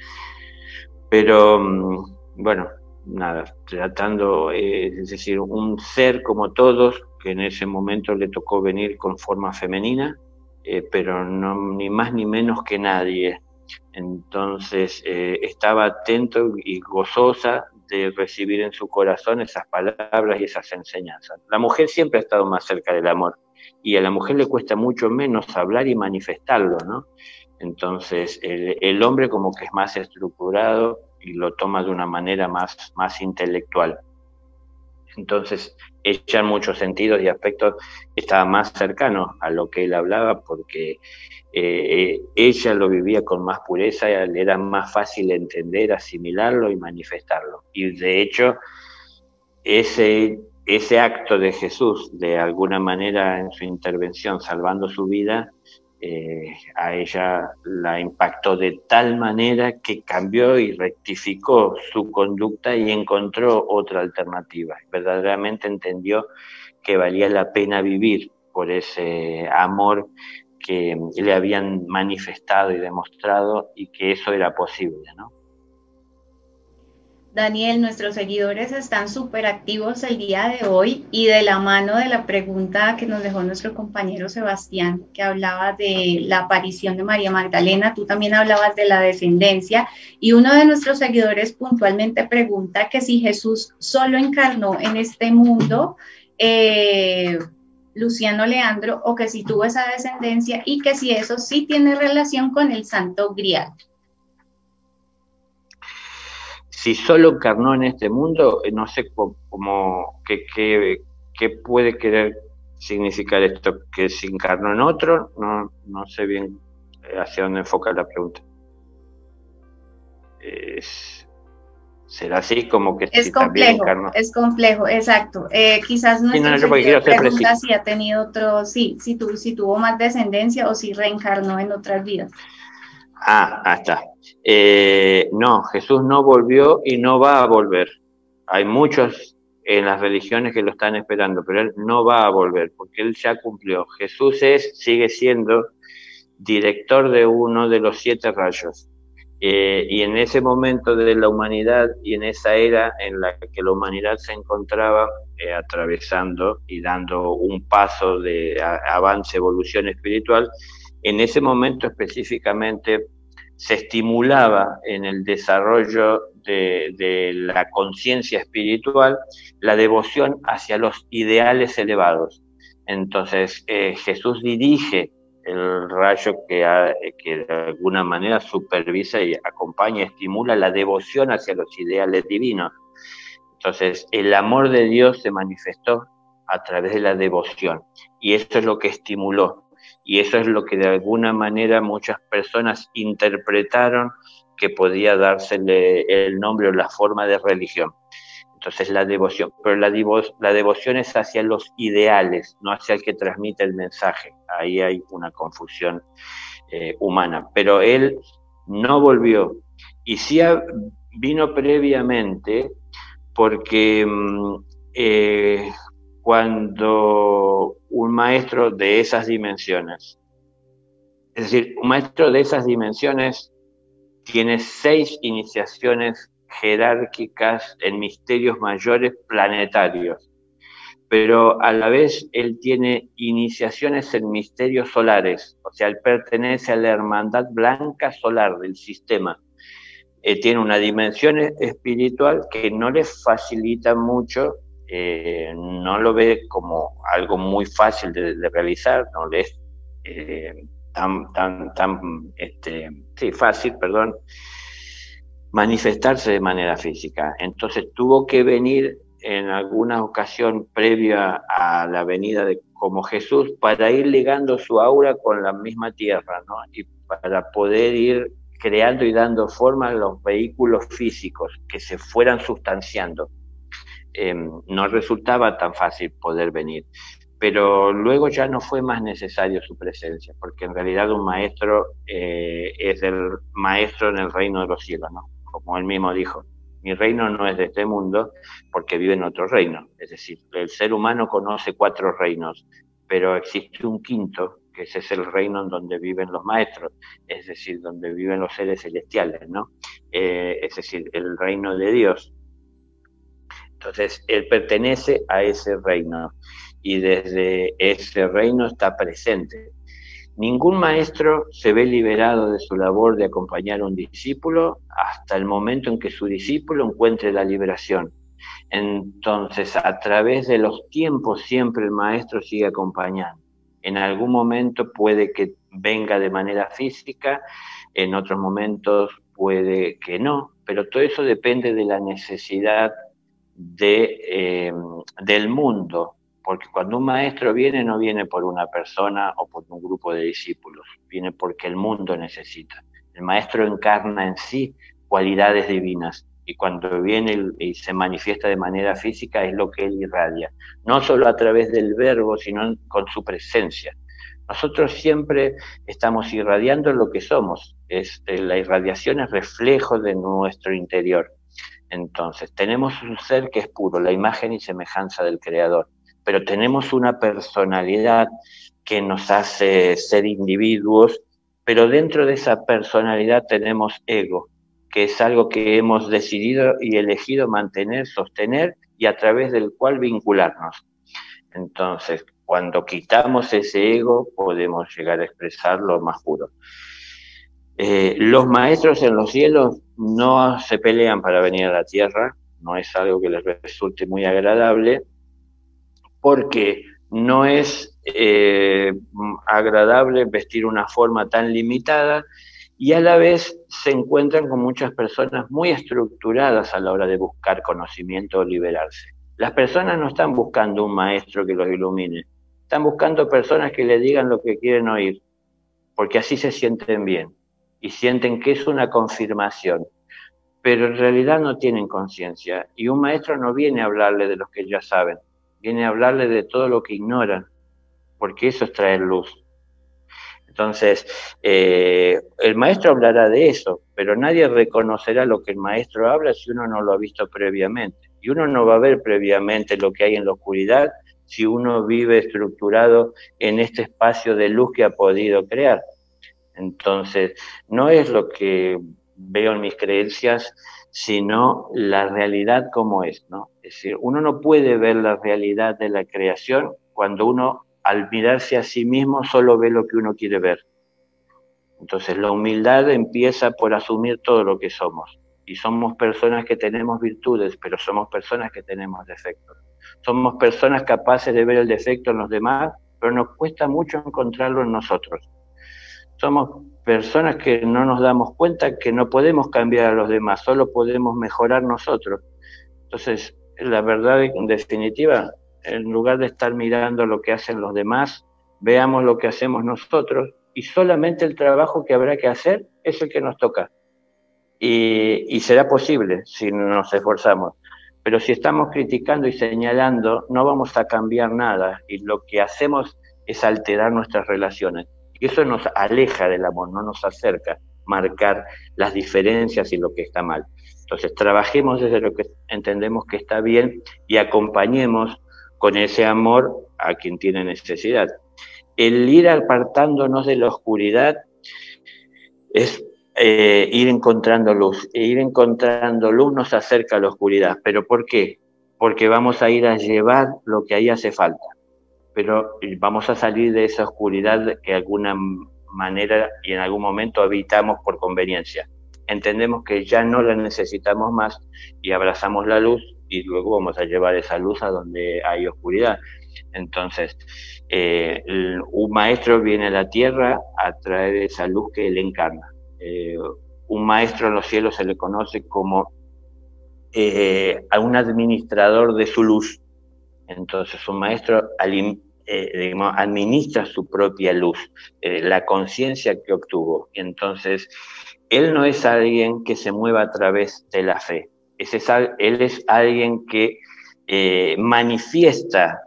Pero, mm, bueno, nada, tratando, eh, es decir, un ser como todos, que en ese momento le tocó venir con forma femenina, eh, pero no, ni más ni menos que nadie. Entonces eh, estaba atento y gozosa de recibir en su corazón esas palabras y esas enseñanzas. La mujer siempre ha estado más cerca del amor y a la mujer le cuesta mucho menos hablar y manifestarlo, ¿no? Entonces el, hombre como que es más estructurado y lo toma de una manera más, más intelectual. Entonces, ella en muchos sentidos y aspectos estaba más cercano a lo que él hablaba porque eh, ella lo vivía con más pureza, le era más fácil entender, asimilarlo y manifestarlo. Y de hecho, ese, ese acto de Jesús, de alguna manera en su intervención, salvando su vida, eh, a ella la impactó de tal manera que cambió y rectificó su conducta y encontró otra alternativa. Verdaderamente entendió que valía la pena vivir por ese amor que le habían manifestado y demostrado y que eso era posible, ¿no? Daniel, nuestros seguidores están súper activos el día de hoy y de la mano de la pregunta que nos dejó nuestro compañero Sebastián, que hablaba de la aparición de María Magdalena, tú también hablabas de la descendencia y uno de nuestros seguidores puntualmente pregunta que si Jesús solo encarnó en este mundo, eh, Luciano Leandro, o que si tuvo esa descendencia y que si eso sí tiene relación con el Santo Grial si solo encarnó en este mundo, eh, no sé cómo, qué, puede querer significar esto, que se encarnó en otro, no, no sé bien eh, hacia dónde enfoca la pregunta. será así como que es complejo, es complejo, exacto. Eh, quizás no, no, pregunta si ha tenido otro, sí, si, si tuvo más descendencia o si reencarnó en otras vidas. Ah, ahí está. Eh, no, Jesús no volvió y no va a volver. Hay muchos en las religiones que lo están esperando, pero él no va a volver porque él ya cumplió. Jesús es, sigue siendo director de uno de los siete rayos. Eh, y en ese momento de la humanidad y en esa era en la que la humanidad se encontraba eh, atravesando y dando un paso de avance, evolución espiritual, en ese momento específicamente se estimulaba en el desarrollo de, la conciencia espiritual la devoción hacia los ideales elevados. Entonces eh, Jesús dirige el rayo que, que de alguna manera supervisa y acompaña, estimula la devoción hacia los ideales divinos. Entonces el amor de Dios se manifestó a través de la devoción y esto es lo que estimuló y eso es lo que de alguna manera muchas personas interpretaron que podía dársele el nombre o la forma de religión. Entonces la devoción, pero la, la devoción es hacia los ideales, no hacia el que transmite el mensaje. Ahí hay una confusión eh, humana. Pero él no volvió y sí vino previamente porque mm, eh, cuando un maestro de esas dimensiones, es decir, un maestro de esas dimensiones tiene seis iniciaciones jerárquicas en misterios mayores planetarios, pero a la vez él tiene iniciaciones en misterios solares, o sea, él pertenece a la hermandad blanca solar del sistema. Eh, tiene una dimensión espiritual que no le facilita mucho, eh, no lo ve como algo muy fácil de, realizar, no le es eh, tan, tan, tan este, sí, fácil, perdón, manifestarse de manera física. Entonces tuvo que venir en alguna ocasión previa a la venida de como Jesús para ir ligando su aura con la misma tierra, ¿no? Y para poder ir creando y dando forma a los vehículos físicos que se fueran sustanciando. Em, no resultaba tan fácil poder venir, pero luego ya no fue más necesario su presencia, porque en realidad un maestro eh, es el maestro en el reino de los cielos, ¿no? como él mismo dijo, mi reino no es de este mundo porque vive en otro reino. Es decir, el ser humano conoce cuatro reinos, pero existe un quinto, que ese es el reino en donde viven los maestros, es decir, donde viven los seres celestiales, ¿no? Eh, es decir, el reino de Dios. Entonces, él pertenece a ese reino y desde ese reino está presente. Ningún maestro se ve liberado de su labor de acompañar a un discípulo hasta el momento en que su discípulo encuentre la liberación. Entonces, a través de los tiempos siempre el maestro sigue acompañando. En algún momento puede que venga de manera física, en otros momentos puede que no, pero todo eso depende de la necesidad de, eh, del mundo, porque cuando un maestro viene, no viene por una persona o por un grupo de discípulos, viene porque el mundo necesita. El maestro encarna en sí cualidades divinas y cuando viene y se manifiesta de manera física es lo que él irradia, no solo a través del verbo, sino con su presencia. Nosotros siempre estamos irradiando lo que somos, es, eh, la irradiación es reflejo de nuestro interior. Entonces, tenemos un ser que es puro, la imagen y semejanza del Creador pero tenemos una personalidad que nos hace ser individuos, pero dentro de esa personalidad tenemos ego, que es algo que hemos decidido y elegido mantener, sostener y a través del cual vincularnos. Entonces, cuando quitamos ese ego, podemos llegar a expresarlo más puro. Eh, los maestros en los cielos no se pelean para venir a la tierra, no es algo que les resulte muy agradable, porque no es eh, agradable vestir una forma tan limitada y a la vez se encuentran con muchas personas muy estructuradas a la hora de buscar conocimiento o liberarse. Las personas no están buscando un maestro que los ilumine, están buscando personas que le digan lo que quieren oír, porque así se sienten bien y sienten que es una confirmación, pero en realidad no tienen conciencia y un maestro no viene a hablarle de los que ya saben, viene a hablarle de todo lo que ignoran, porque eso es traer luz. Entonces, eh, el maestro hablará de eso, pero nadie reconocerá lo que el maestro habla si uno no lo ha visto previamente. Y uno no va a ver previamente lo que hay en la oscuridad si uno vive estructurado en este espacio de luz que ha podido crear. Entonces, no es lo que veo en mis creencias, sino la realidad como es, ¿no? Es decir, uno no puede ver la realidad de la creación cuando uno al mirarse a sí mismo solo ve lo que uno quiere ver. Entonces la humildad empieza por asumir todo lo que somos. Y somos personas que tenemos virtudes, pero somos personas que tenemos defectos. Somos personas capaces de ver el defecto en los demás, pero nos cuesta mucho encontrarlo en nosotros. Somos personas que no nos damos cuenta que no podemos cambiar a los demás, solo podemos mejorar nosotros. Entonces, la verdad en definitiva, en lugar de estar mirando lo que hacen los demás, veamos lo que hacemos nosotros y solamente el trabajo que habrá que hacer es el que nos toca. Y, será posible si nos esforzamos. Pero si estamos criticando y señalando, no vamos a cambiar nada y lo que hacemos es alterar nuestras relaciones. Y eso nos aleja del amor, no nos acerca marcar las diferencias y lo que está mal. Entonces, trabajemos desde lo que entendemos que está bien y acompañemos con ese amor a quien tiene necesidad. El ir apartándonos de la oscuridad es eh, ir encontrando luz. E ir encontrando luz nos acerca a la oscuridad. ¿Pero por qué? Porque vamos a ir a llevar lo que ahí hace falta. Pero vamos a salir de esa oscuridad que de alguna manera y en algún momento habitamos por conveniencia. Entendemos que ya no la necesitamos más y abrazamos la luz y luego vamos a llevar esa luz a donde hay oscuridad. Entonces, eh, un maestro viene a la tierra a traer esa luz que él encarna. Eh, un maestro en los cielos se le conoce como eh, a un administrador de su luz. Entonces, un maestro administra su propia luz, la conciencia que obtuvo. Entonces, él no es alguien que se mueva a través de la fe. él es alguien que manifiesta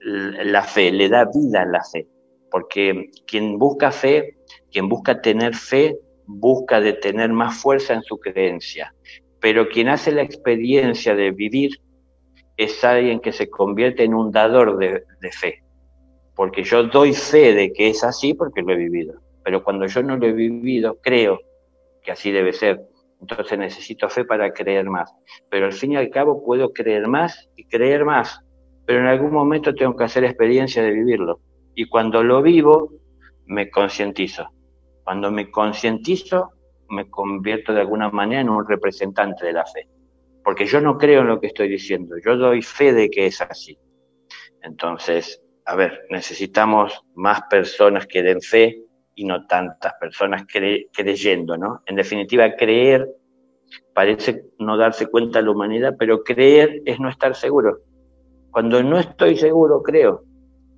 la fe, le da vida a la fe. Porque quien busca fe, quien busca tener fe, busca de tener más fuerza en su creencia. Pero quien hace la experiencia de vivir es alguien que se convierte en un dador de, fe. Porque yo doy fe de que es así porque lo he vivido. Pero cuando yo no lo he vivido, creo que así debe ser. Entonces necesito fe para creer más. Pero al fin y al cabo puedo creer más y creer más pero en algún momento tengo que hacer experiencia de vivirlo. Y cuando lo vivo, me concientizo. Cuando me concientizo, me convierto de alguna manera en un representante de la fe. Porque yo no creo en lo que estoy diciendo, yo doy fe de que es así. Entonces, a ver, necesitamos más personas que den fe y no tantas personas creyendo, ¿no? En definitiva, creer parece no darse cuenta de la humanidad, pero creer es no estar seguro. Cuando no estoy seguro, creo.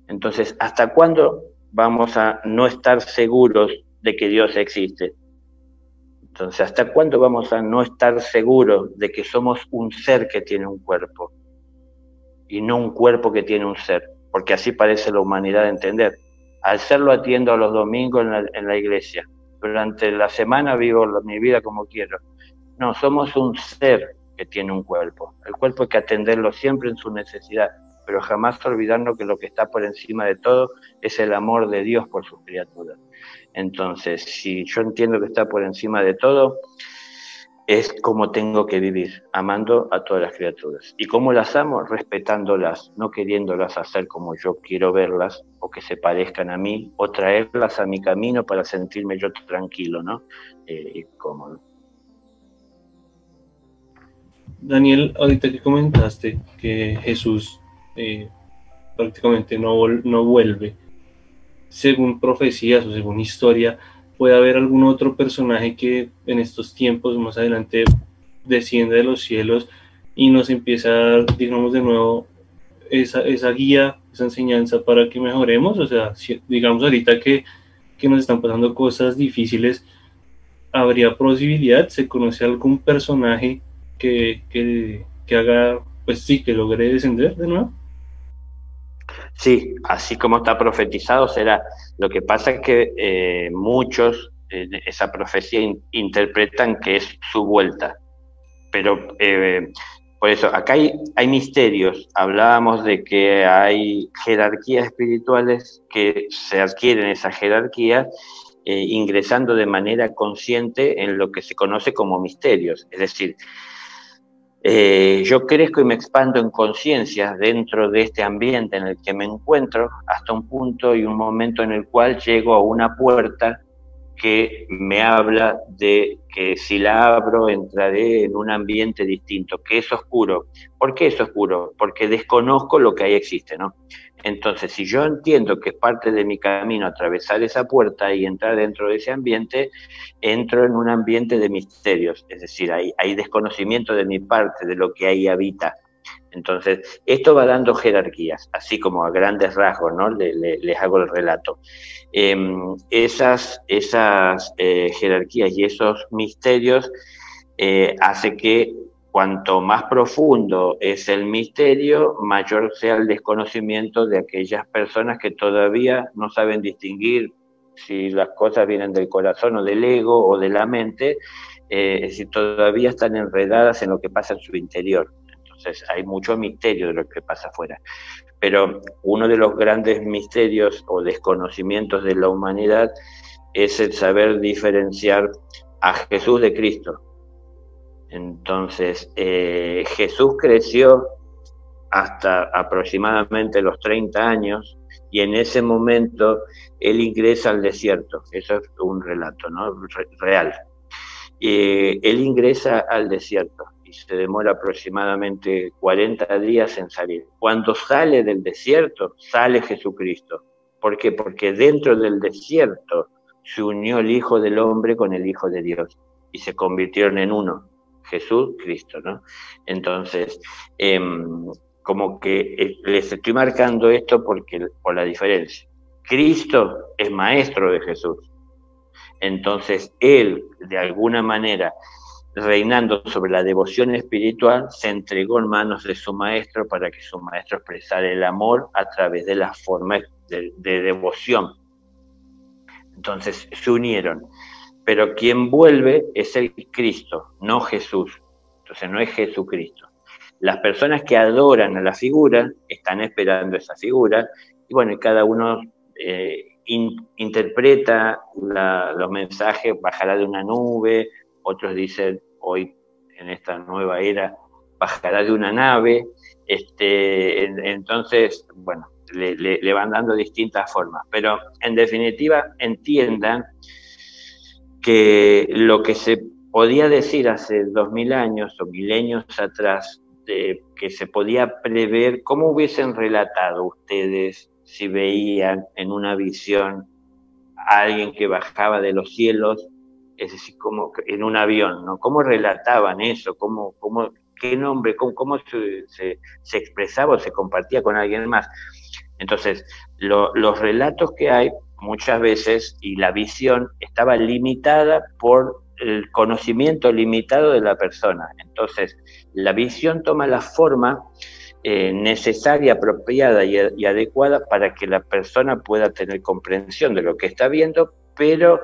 Entonces, ¿hasta cuándo vamos a no estar seguros de que Dios existe? Entonces, ¿hasta cuándo vamos a no estar seguros de que somos un ser que tiene un cuerpo y no un cuerpo que tiene un ser? Porque así parece la humanidad entender. Al ser lo atiendo a los domingos en la, en la iglesia. Durante la semana vivo mi vida como quiero. No, somos un ser que tiene un cuerpo. El cuerpo hay que atenderlo siempre en su necesidad, pero jamás olvidarnos que lo que está por encima de todo es el amor de Dios por sus criaturas. Entonces, si yo entiendo que está por encima de todo, es como tengo que vivir, amando a todas las criaturas. ¿Y cómo las amo? Respetándolas, no queriéndolas hacer como yo quiero verlas o que se parezcan a mí o traerlas a mi camino para sentirme yo tranquilo ¿no? Eh, y cómodo. Daniel, ahorita que comentaste que Jesús eh, prácticamente no, no vuelve, según profecías o según historia, puede haber algún otro personaje que en estos tiempos más adelante desciende de los cielos y nos empieza a dar, digamos, de nuevo esa, esa guía, esa enseñanza para que mejoremos. O sea, digamos ahorita que, que nos están pasando cosas difíciles, ¿habría posibilidad? ¿Se conoce algún personaje que, haga, pues sí, que logre descender de nuevo. Sí, así como está profetizado será. Lo que pasa es que eh, muchos eh, esa profecía interpretan que es su vuelta. Pero eh, por eso, acá hay, hay, misterios. Hablábamos de que hay jerarquías espirituales que se adquieren esa jerarquía ingresando de manera consciente en lo que se conoce como misterios. Es decir, eh, yo crezco y me expando en conciencia dentro de este ambiente en el que me encuentro hasta un punto y un momento en el cual llego a una puerta que me habla de que si la abro entraré en un ambiente distinto, que es oscuro. ¿Por qué es oscuro? Porque desconozco lo que ahí existe, ¿no? Entonces, si yo entiendo que es parte de mi camino atravesar esa puerta y entrar dentro de ese ambiente, entro en un ambiente de misterios, es decir, hay, hay desconocimiento de mi parte de lo que ahí habita. Entonces, esto va dando jerarquías, así como a grandes rasgos, ¿no? les hago el relato. Em, esas esas eh, jerarquías y esos misterios eh, hace que Cuanto más profundo es el misterio, mayor sea el desconocimiento de aquellas personas que todavía no saben distinguir si las cosas vienen del corazón o del ego o de la mente, eh, si todavía están enredadas en lo que pasa en su interior. Entonces hay mucho misterio de lo que pasa afuera. Pero uno de los grandes misterios o desconocimientos de la humanidad es el saber diferenciar a Jesús de Cristo. Entonces, eh, Jesús creció hasta aproximadamente los 30 años y en ese momento él ingresa al desierto. Eso es un relato ¿no? real. Eh, él ingresa al desierto y se demora aproximadamente 40 días en salir. Cuando sale del desierto, sale Jesucristo. ¿Por qué? Porque dentro del desierto se unió el Hijo del Hombre con el Hijo de Dios y se convirtieron en uno, Jesús, Cristo, ¿no? Entonces, em, como que eh, les estoy marcando esto porque, por la diferencia. Cristo es maestro de Jesús. Entonces, Él, de alguna manera, reinando sobre la devoción espiritual, se entregó en manos de su maestro para que su maestro expresara el amor a través de las formas de, devoción. Entonces se unieron. Pero quien vuelve es el Cristo, no Jesús. Entonces no es Jesucristo. Las personas que adoran a la figura están esperando esa figura y bueno, cada uno eh, interpreta los mensajes, bajará de una nube, otros dicen hoy en esta nueva era bajará de una nave, este, entonces, bueno, le, van dando distintas formas, pero en definitiva entiendan que lo que se podía decir hace dos mil años o milenios atrás, de, que se podía prever, ¿cómo hubiesen relatado ustedes si veían en una visión a alguien que bajaba de los cielos es decir, como en un avión, ¿no? ¿Cómo relataban eso? ¿Cómo, cómo, ¿Qué nombre? ¿Cómo, se, se, expresaba o se compartía con alguien más? Entonces, los relatos que hay muchas veces y la visión estaba limitada por el conocimiento limitado de la persona. Entonces, la visión toma la forma eh, necesaria, apropiada y, adecuada para que la persona pueda tener comprensión de lo que está viendo, pero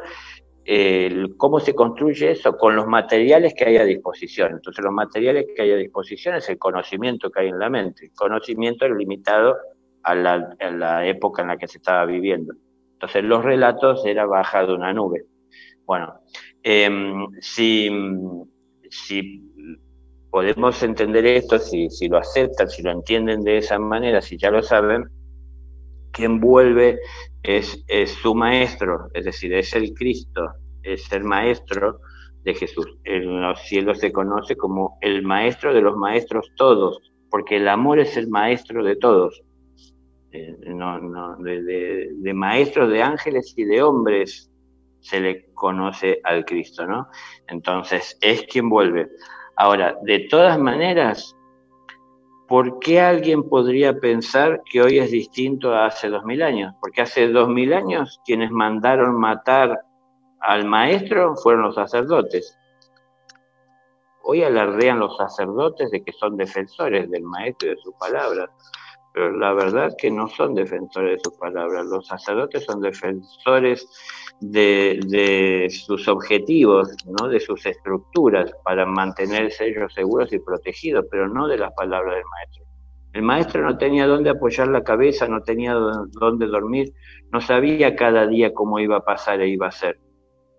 cómo se construye eso con los materiales que hay a disposición. Entonces los materiales que hay a disposición es el conocimiento que hay en la mente. El conocimiento es limitado a la, época en la que se estaba viviendo. Entonces los relatos era baja de una nube. Bueno, em, si, podemos entender esto, si lo aceptan, si lo entienden de esa manera, si ya lo saben, quien vuelve es, su maestro, es decir, es el Cristo, es el maestro de Jesús. En los cielos se conoce como el maestro de los maestros todos, porque el amor es el maestro de todos. Eh, de, de, maestros de ángeles y de hombres se le conoce al Cristo, ¿no? Entonces, es quien vuelve. Ahora, de todas maneras, ¿por qué alguien podría pensar que hoy es distinto a hace dos mil años? Porque hace dos mil años quienes mandaron matar al maestro fueron los sacerdotes. Hoy alardean los sacerdotes de que son defensores del maestro y de sus palabras, pero la verdad que no son defensores de sus palabras. Los sacerdotes son defensores de, sus objetivos, ¿no? de sus estructuras para mantenerse ellos seguros y protegidos, pero no de las palabras del maestro. El maestro no tenía dónde apoyar la cabeza, no tenía dónde dormir, no sabía cada día cómo iba a pasar e iba a ser.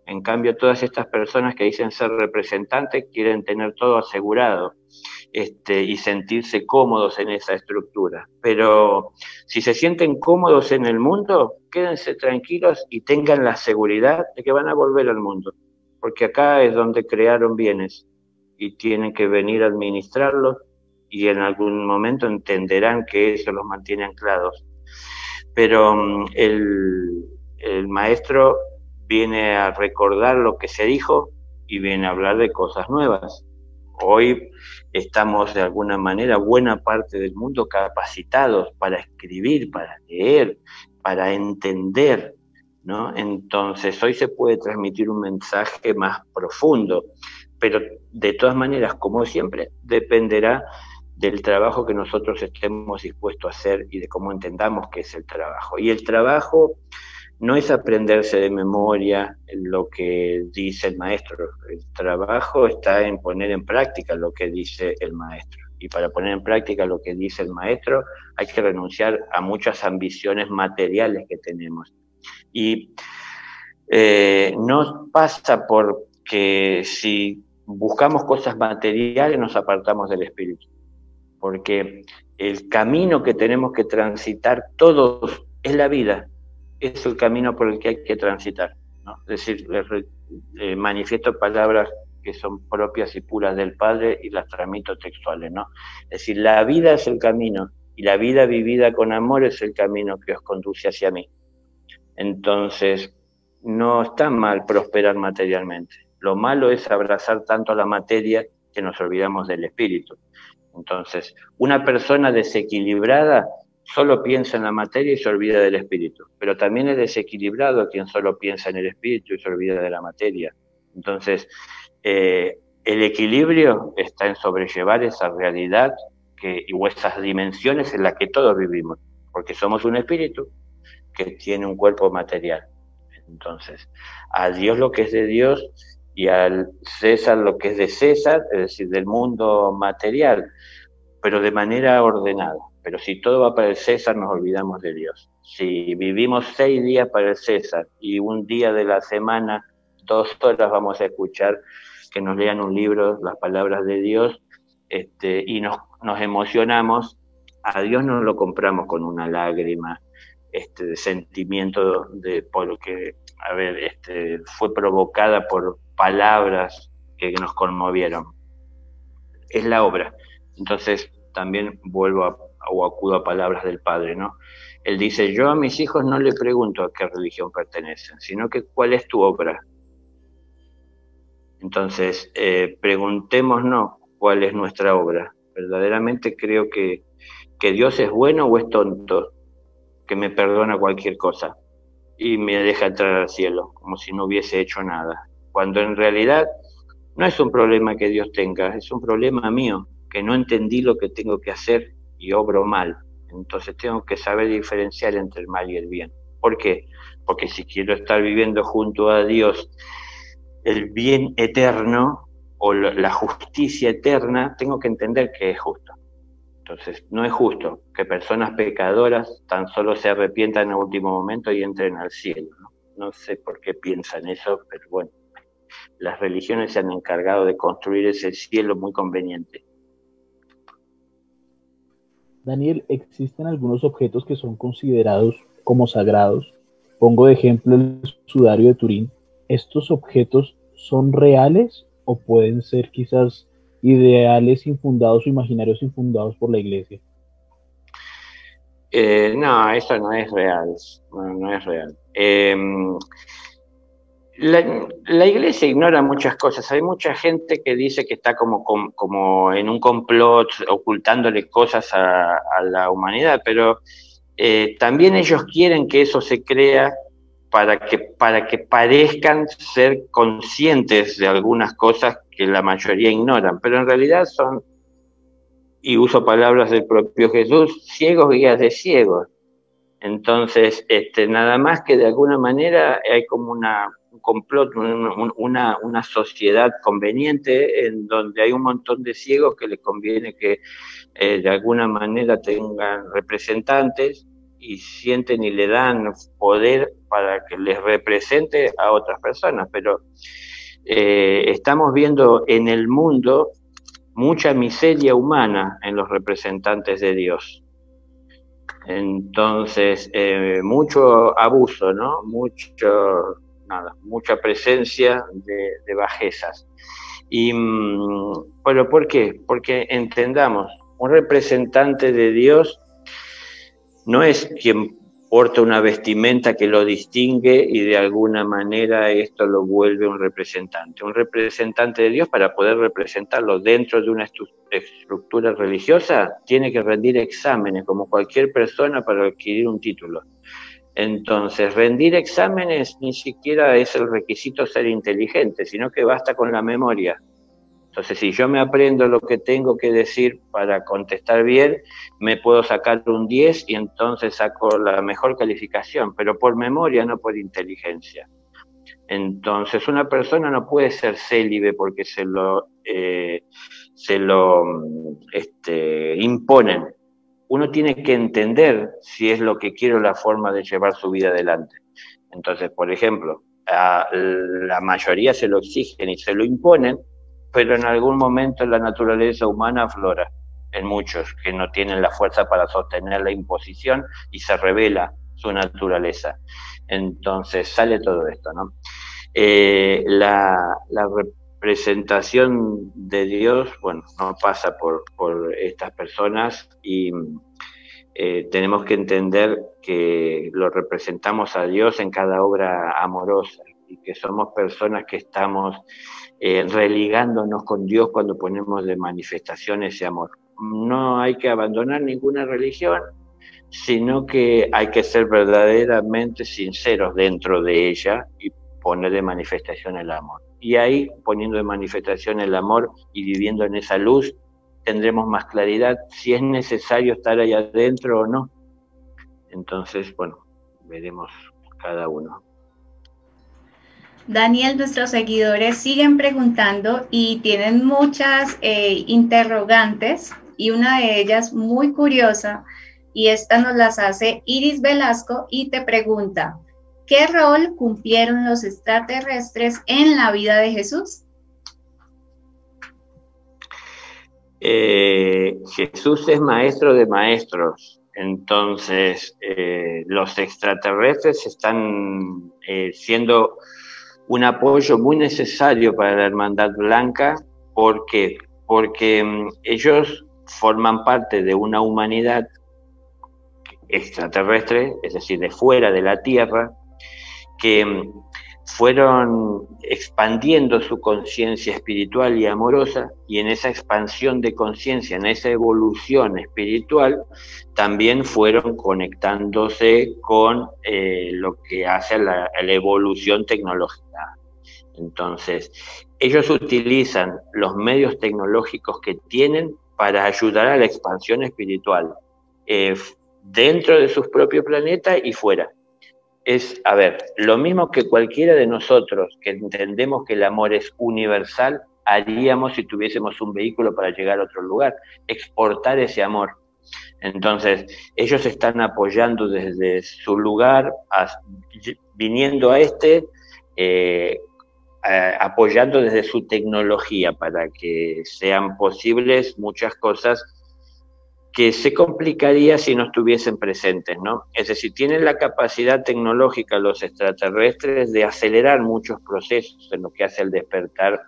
En cambio, todas estas personas que dicen ser representantes quieren tener todo asegurado este, y sentirse cómodos en esa estructura. Pero si se sienten cómodos en el mundo, quédense tranquilos y tengan la seguridad de que van a volver al mundo, porque acá es donde crearon bienes y tienen que venir a administrarlos y en algún momento entenderán que eso los mantiene anclados. Pero mm, el, el maestro viene a recordar lo que se dijo y viene a hablar de cosas nuevas. Hoy estamos de alguna manera, buena parte del mundo, capacitados para escribir, para leer, para entender, ¿no? Entonces, hoy se puede transmitir un mensaje más profundo, pero de todas maneras, como siempre, dependerá del trabajo que nosotros estemos dispuestos a hacer y de cómo entendamos que es el trabajo. Y el trabajo no es aprenderse de memoria lo que dice el maestro. El trabajo está en poner en práctica lo que dice el maestro. Y para poner en práctica lo que dice el maestro hay que renunciar a muchas ambiciones materiales que tenemos. Y eh, no pasa por que si buscamos cosas materiales nos apartamos del espíritu, porque el camino que tenemos que transitar todos es la vida, es el camino por el que hay que transitar. ¿no? Es decir, manifiesto palabras que son propias y puras del Padre y las transmito textuales. ¿no? Es decir, la vida es el camino y la vida vivida con amor es el camino que os conduce hacia mí. Entonces, no está mal prosperar materialmente. Lo malo es abrazar tanto la materia que nos olvidamos del espíritu. Entonces, una persona desequilibrada solo piensa en la materia y se olvida del espíritu, pero también es desequilibrado quien solo piensa en el espíritu y se olvida de la materia. Entonces, eh, el equilibrio está en sobrellevar esa realidad que, y esas dimensiones en las que todos vivimos, porque somos un espíritu que tiene un cuerpo material. Entonces, a Dios lo que es de Dios y al César lo que es de César, es decir, del mundo material, pero de manera ordenada. Pero si todo va para el César, nos olvidamos de Dios. Si vivimos seis días para el César y un día de la semana, dos horas vamos a escuchar que nos lean un libro, las palabras de Dios, este, y nos, nos emocionamos, a Dios no lo compramos con una lágrima, este, sentimiento de por que, a ver, este, fue provocada por palabras que nos conmovieron. Es la obra. Entonces, también vuelvo a, o acudo a palabras del Padre, ¿no? Él dice, yo a mis hijos no le pregunto a qué religión pertenecen, sino que cuál es tu obra. Entonces, eh, preguntémonos cuál es nuestra obra. Verdaderamente creo que, que Dios es bueno o es tonto que me perdona cualquier cosa y me deja entrar al cielo, como si no hubiese hecho nada. Cuando en realidad no es un problema que Dios tenga, es un problema mío, que no entendí lo que tengo que hacer y obro mal. Entonces tengo que saber diferenciar entre el mal y el bien. ¿Por qué? Porque si quiero estar viviendo junto a Dios el bien eterno o la justicia eterna, tengo que entender que es justo. Entonces, no es justo que personas pecadoras tan solo se arrepientan en el último momento y entren al cielo. ¿no? sé por qué piensan eso, pero bueno, las religiones se han encargado de construir ese cielo muy conveniente. Daniel, existen algunos objetos que son considerados como sagrados. Pongo de ejemplo el sudario de Turín. ¿Estos objetos son reales o pueden ser quizás ideales infundados o imaginarios infundados por la iglesia? Eh, no, eso no es real, no, es real. Em, la, iglesia ignora muchas cosas. Hay mucha gente que dice que está como, como, en un complot ocultándole cosas a, la humanidad, pero eh, también ellos quieren que eso se crea para que, para que parezcan ser conscientes de algunas cosas que la mayoría ignoran, pero en realidad son, y uso palabras del propio Jesús, ciegos guías de ciegos. Entonces, este, nada más que de alguna manera hay como una, complot, una, una sociedad conveniente en donde hay un montón de ciegos que les conviene que eh, de alguna manera tengan representantes y sienten y le dan poder para que les represente a otras personas, pero eh, estamos viendo en el mundo mucha miseria humana en los representantes de Dios. Entonces, eh, mucho abuso, ¿no? Mucho, nada, mucha presencia de, bajezas. Y, mm, bueno, ¿por qué? Porque entendamos, un representante de Dios no es quien porta una vestimenta que lo distingue y de alguna manera esto lo vuelve un representante. Un representante de Dios para poder representarlo dentro de una estructura religiosa tiene que rendir exámenes como cualquier persona para adquirir un título. Entonces, rendir exámenes ni siquiera es el requisito ser inteligente, sino que basta con la memoria. Entonces, si yo me aprendo lo que tengo que decir para contestar bien, me puedo sacar un 10 y entonces saco la mejor calificación, pero por memoria, no por inteligencia. Entonces, una persona no puede ser célibe porque se lo, eh, se lo este, imponen. Uno tiene que entender si es lo que quiere la forma de llevar su vida adelante. Entonces, por ejemplo, a la mayoría se lo exigen y se lo imponen, pero en algún momento la naturaleza humana aflora en muchos que no tienen la fuerza para sostener la imposición y se revela su naturaleza. Entonces sale todo esto, ¿no? Eh, la, representación de Dios, bueno, no pasa por, por estas personas y eh, tenemos que entender que lo representamos a Dios en cada obra amorosa y que somos personas que estamos eh, religándonos con Dios cuando ponemos de manifestación ese amor. No hay que abandonar ninguna religión, sino que hay que ser verdaderamente sinceros dentro de ella y poner de manifestación el amor. Y ahí, poniendo de manifestación el amor y viviendo en esa luz, tendremos más claridad si es necesario estar ahí adentro o no. Entonces, bueno, veremos cada uno. Daniel, nuestros seguidores siguen preguntando y tienen muchas eh, interrogantes y una de ellas muy curiosa y esta nos las hace Iris Velasco y te pregunta, ¿qué rol cumplieron los extraterrestres en la vida de Jesús? Eh, Jesús es maestro de maestros, entonces eh, los extraterrestres están eh, siendo un apoyo muy necesario para la Hermandad Blanca. ¿Por qué? Porque mm, ellos forman parte de una humanidad extraterrestre, es decir, de fuera de la Tierra, que mm, fueron expandiendo su conciencia espiritual y amorosa y en esa expansión de conciencia, en esa evolución espiritual, también fueron conectándose con eh, lo que hace la, evolución tecnológica. Entonces, ellos utilizan los medios tecnológicos que tienen para ayudar a la expansión espiritual, eh, dentro de sus propios planetas y fuera es, a ver, lo mismo que cualquiera de nosotros que entendemos que el amor es universal, haríamos si tuviésemos un vehículo para llegar a otro lugar, exportar ese amor. Entonces, ellos están apoyando desde su lugar, viniendo a este, eh, apoyando desde su tecnología para que sean posibles muchas cosas que se complicaría si no estuviesen presentes, ¿no? Es decir, tienen la capacidad tecnológica los extraterrestres de acelerar muchos procesos en lo que hace el despertar,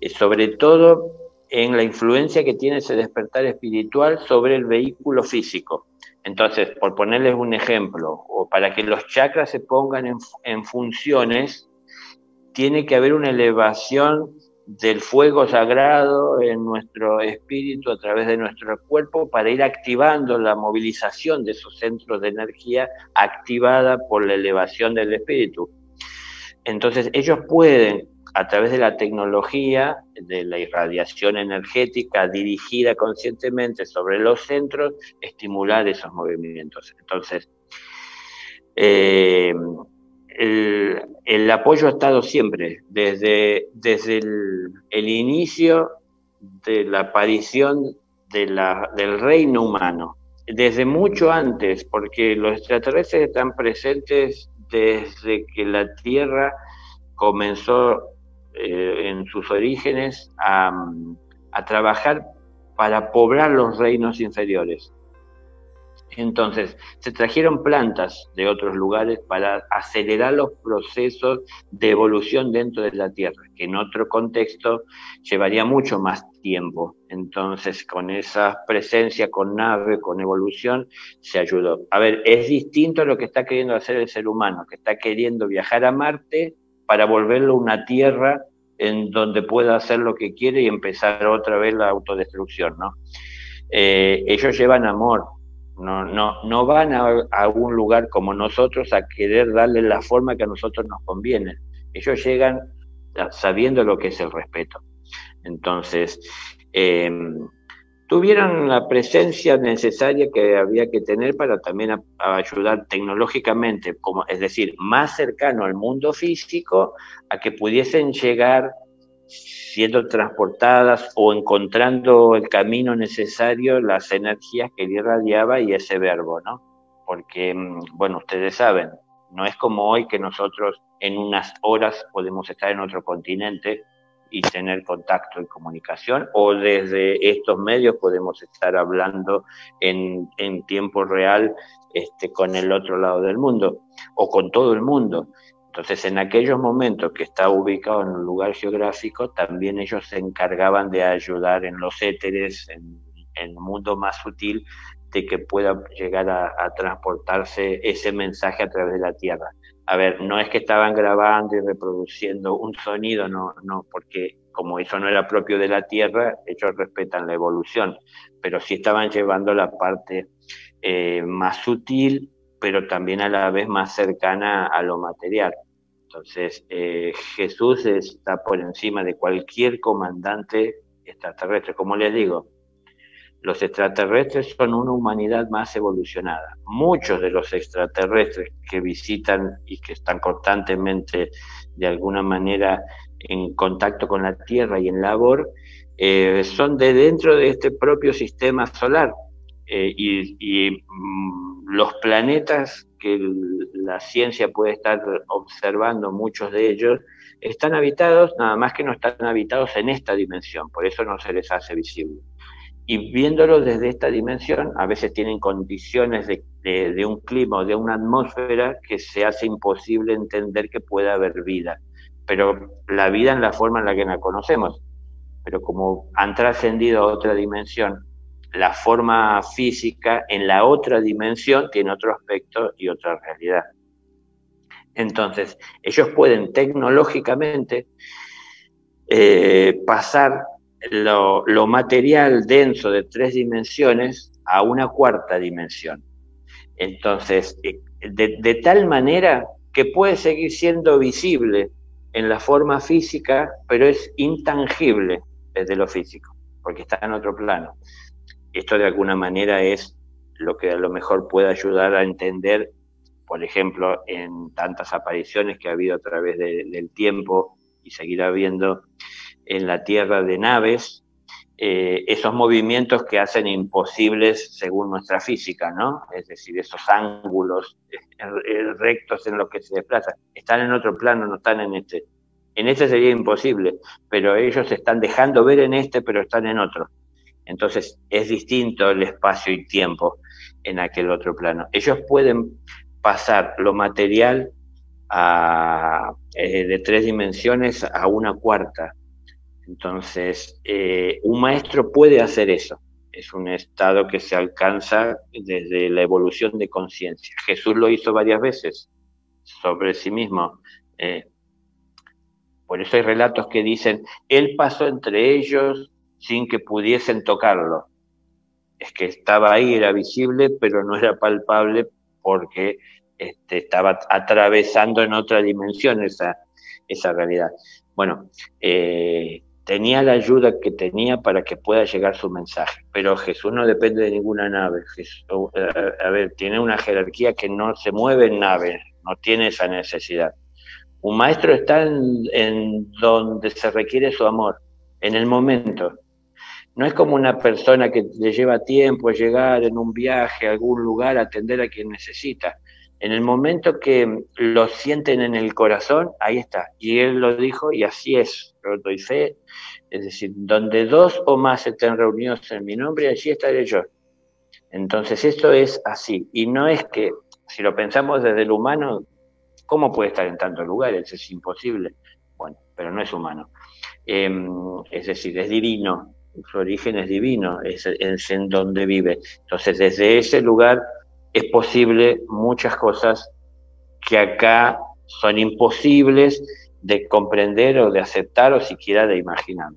eh, sobre todo en la influencia que tiene ese despertar espiritual sobre el vehículo físico. Entonces, por ponerles un ejemplo, o para que los chakras se pongan en, en funciones, tiene que haber una elevación del fuego sagrado en nuestro espíritu a través de nuestro cuerpo para ir activando la movilización de esos centros de energía activada por la elevación del espíritu. Entonces ellos pueden, a través de la tecnología, de la irradiación energética dirigida conscientemente sobre los centros, estimular esos movimientos. Entonces, eh, el, apoyo ha estado siempre, desde, desde el, inicio de la aparición de la, del reino humano, desde mucho antes, porque los extraterrestres están presentes desde que la Tierra comenzó eh, en sus orígenes a, a trabajar para poblar los reinos inferiores. Entonces, se trajeron plantas de otros lugares para acelerar los procesos de evolución dentro de la Tierra, que en otro contexto llevaría mucho más tiempo. Entonces, con esa presencia, con nave, con evolución, se ayudó. A ver, es distinto a lo que está queriendo hacer el ser humano, que está queriendo viajar a Marte para volverlo una Tierra en donde pueda hacer lo que quiere y empezar otra vez la autodestrucción, ¿no? Eh, ellos llevan amor, no, no, no van a, a, un lugar como nosotros a querer darle la forma que a nosotros nos conviene. Ellos llegan sabiendo lo que es el respeto. Entonces, em, tuvieron la presencia necesaria que había que tener para también ayudar tecnológicamente, como, es decir, más cercano al mundo físico, a que pudiesen llegar siendo transportadas o encontrando el camino necesario las energías que irradiaba y ese verbo, ¿no? Porque, mm, bueno, ustedes saben, No es como hoy que nosotros en unas horas podemos estar en otro continente y tener contacto y comunicación, o desde estos medios podemos estar hablando en, en tiempo real este, con el otro lado del mundo o con todo el mundo. Entonces, en aquellos momentos que estaba ubicado en un lugar geográfico, también ellos se encargaban de ayudar en los éteres, en, el mundo más sutil, de que pueda llegar a, transportarse ese mensaje a través de la Tierra. A ver, no es que estaban grabando y reproduciendo un sonido, no, no, porque como eso no era propio de la Tierra, ellos respetan la evolución, pero sí estaban llevando la parte eh, más sutil, pero también a la vez más cercana a lo material. Entonces, eh, Jesús está por encima de cualquier comandante extraterrestre. Como les digo, los extraterrestres son una humanidad más evolucionada. Muchos de los extraterrestres que visitan y que están constantemente, de alguna manera, en contacto con la Tierra y en labor, eh, son de dentro de este propio sistema solar. Eh, y, mm, los planetas que la ciencia puede estar observando, muchos de ellos, están habitados, nada más que no están habitados en esta dimensión, por eso no se les hace visible. Y viéndolos desde esta dimensión, a veces tienen condiciones de, de, un clima o de una atmósfera que se hace imposible entender que pueda haber vida. Pero la vida en la forma en la que la conocemos. Pero como han trascendido a otra dimensión la forma física en la otra dimensión tiene otro aspecto y otra realidad. Entonces, ellos pueden tecnológicamente eh, pasar lo, material denso de tres dimensiones a una cuarta dimensión. Entonces, eh, de, de tal manera que puede seguir siendo visible en la forma física, pero es intangible desde lo físico, porque está en otro plano esto de alguna manera es lo que a lo mejor puede ayudar a entender, por ejemplo, en tantas apariciones que ha habido a través del tiempo y seguirá habiendo en la Tierra de naves, eh, esos movimientos que hacen imposibles según nuestra física, ¿no? Es decir, esos ángulos eh, eh, rectos en los que se desplazan, están en otro plano, no están en este. En este sería imposible, pero ellos se están dejando ver en este, pero están en otro. Entonces es distinto el espacio y tiempo en aquel otro plano. Ellos pueden pasar lo material eh, de tres dimensiones a una cuarta. Entonces, eh, un maestro puede hacer eso. Es un estado que se alcanza desde la evolución de conciencia. Jesús lo hizo varias veces sobre sí mismo. Eh, por eso hay relatos que dicen, Él pasó entre ellos sin que pudiesen tocarlo. Es que estaba ahí, era visible, pero no era palpable porque este, estaba atravesando en otra dimensión esa, esa realidad. Bueno, eh, tenía la ayuda que tenía para que pueda llegar su mensaje, pero Jesús no depende de ninguna nave. Eh, a ver, tiene una jerarquía que no se mueve en naves, no tiene esa necesidad. Un maestro está en donde se requiere su amor, en el momento. No es como una persona que le lleva tiempo llegar en un viaje a algún lugar atender a quien necesita. En el momento que lo sienten en el corazón, ahí está. Y él lo dijo y así es, lo doy fe. Es decir, donde dos o más estén reunidos en mi nombre, allí estaré yo. Entonces esto es así. Y no es que, si lo pensamos desde el humano, ¿cómo puede estar en tantos lugares? Es imposible. Bueno, pero no es humano. Em, es decir, es divino su origen es divino, es, en donde vive. Entonces, desde ese lugar es posible muchas cosas que acá son imposibles de comprender o de aceptar o siquiera de imaginar.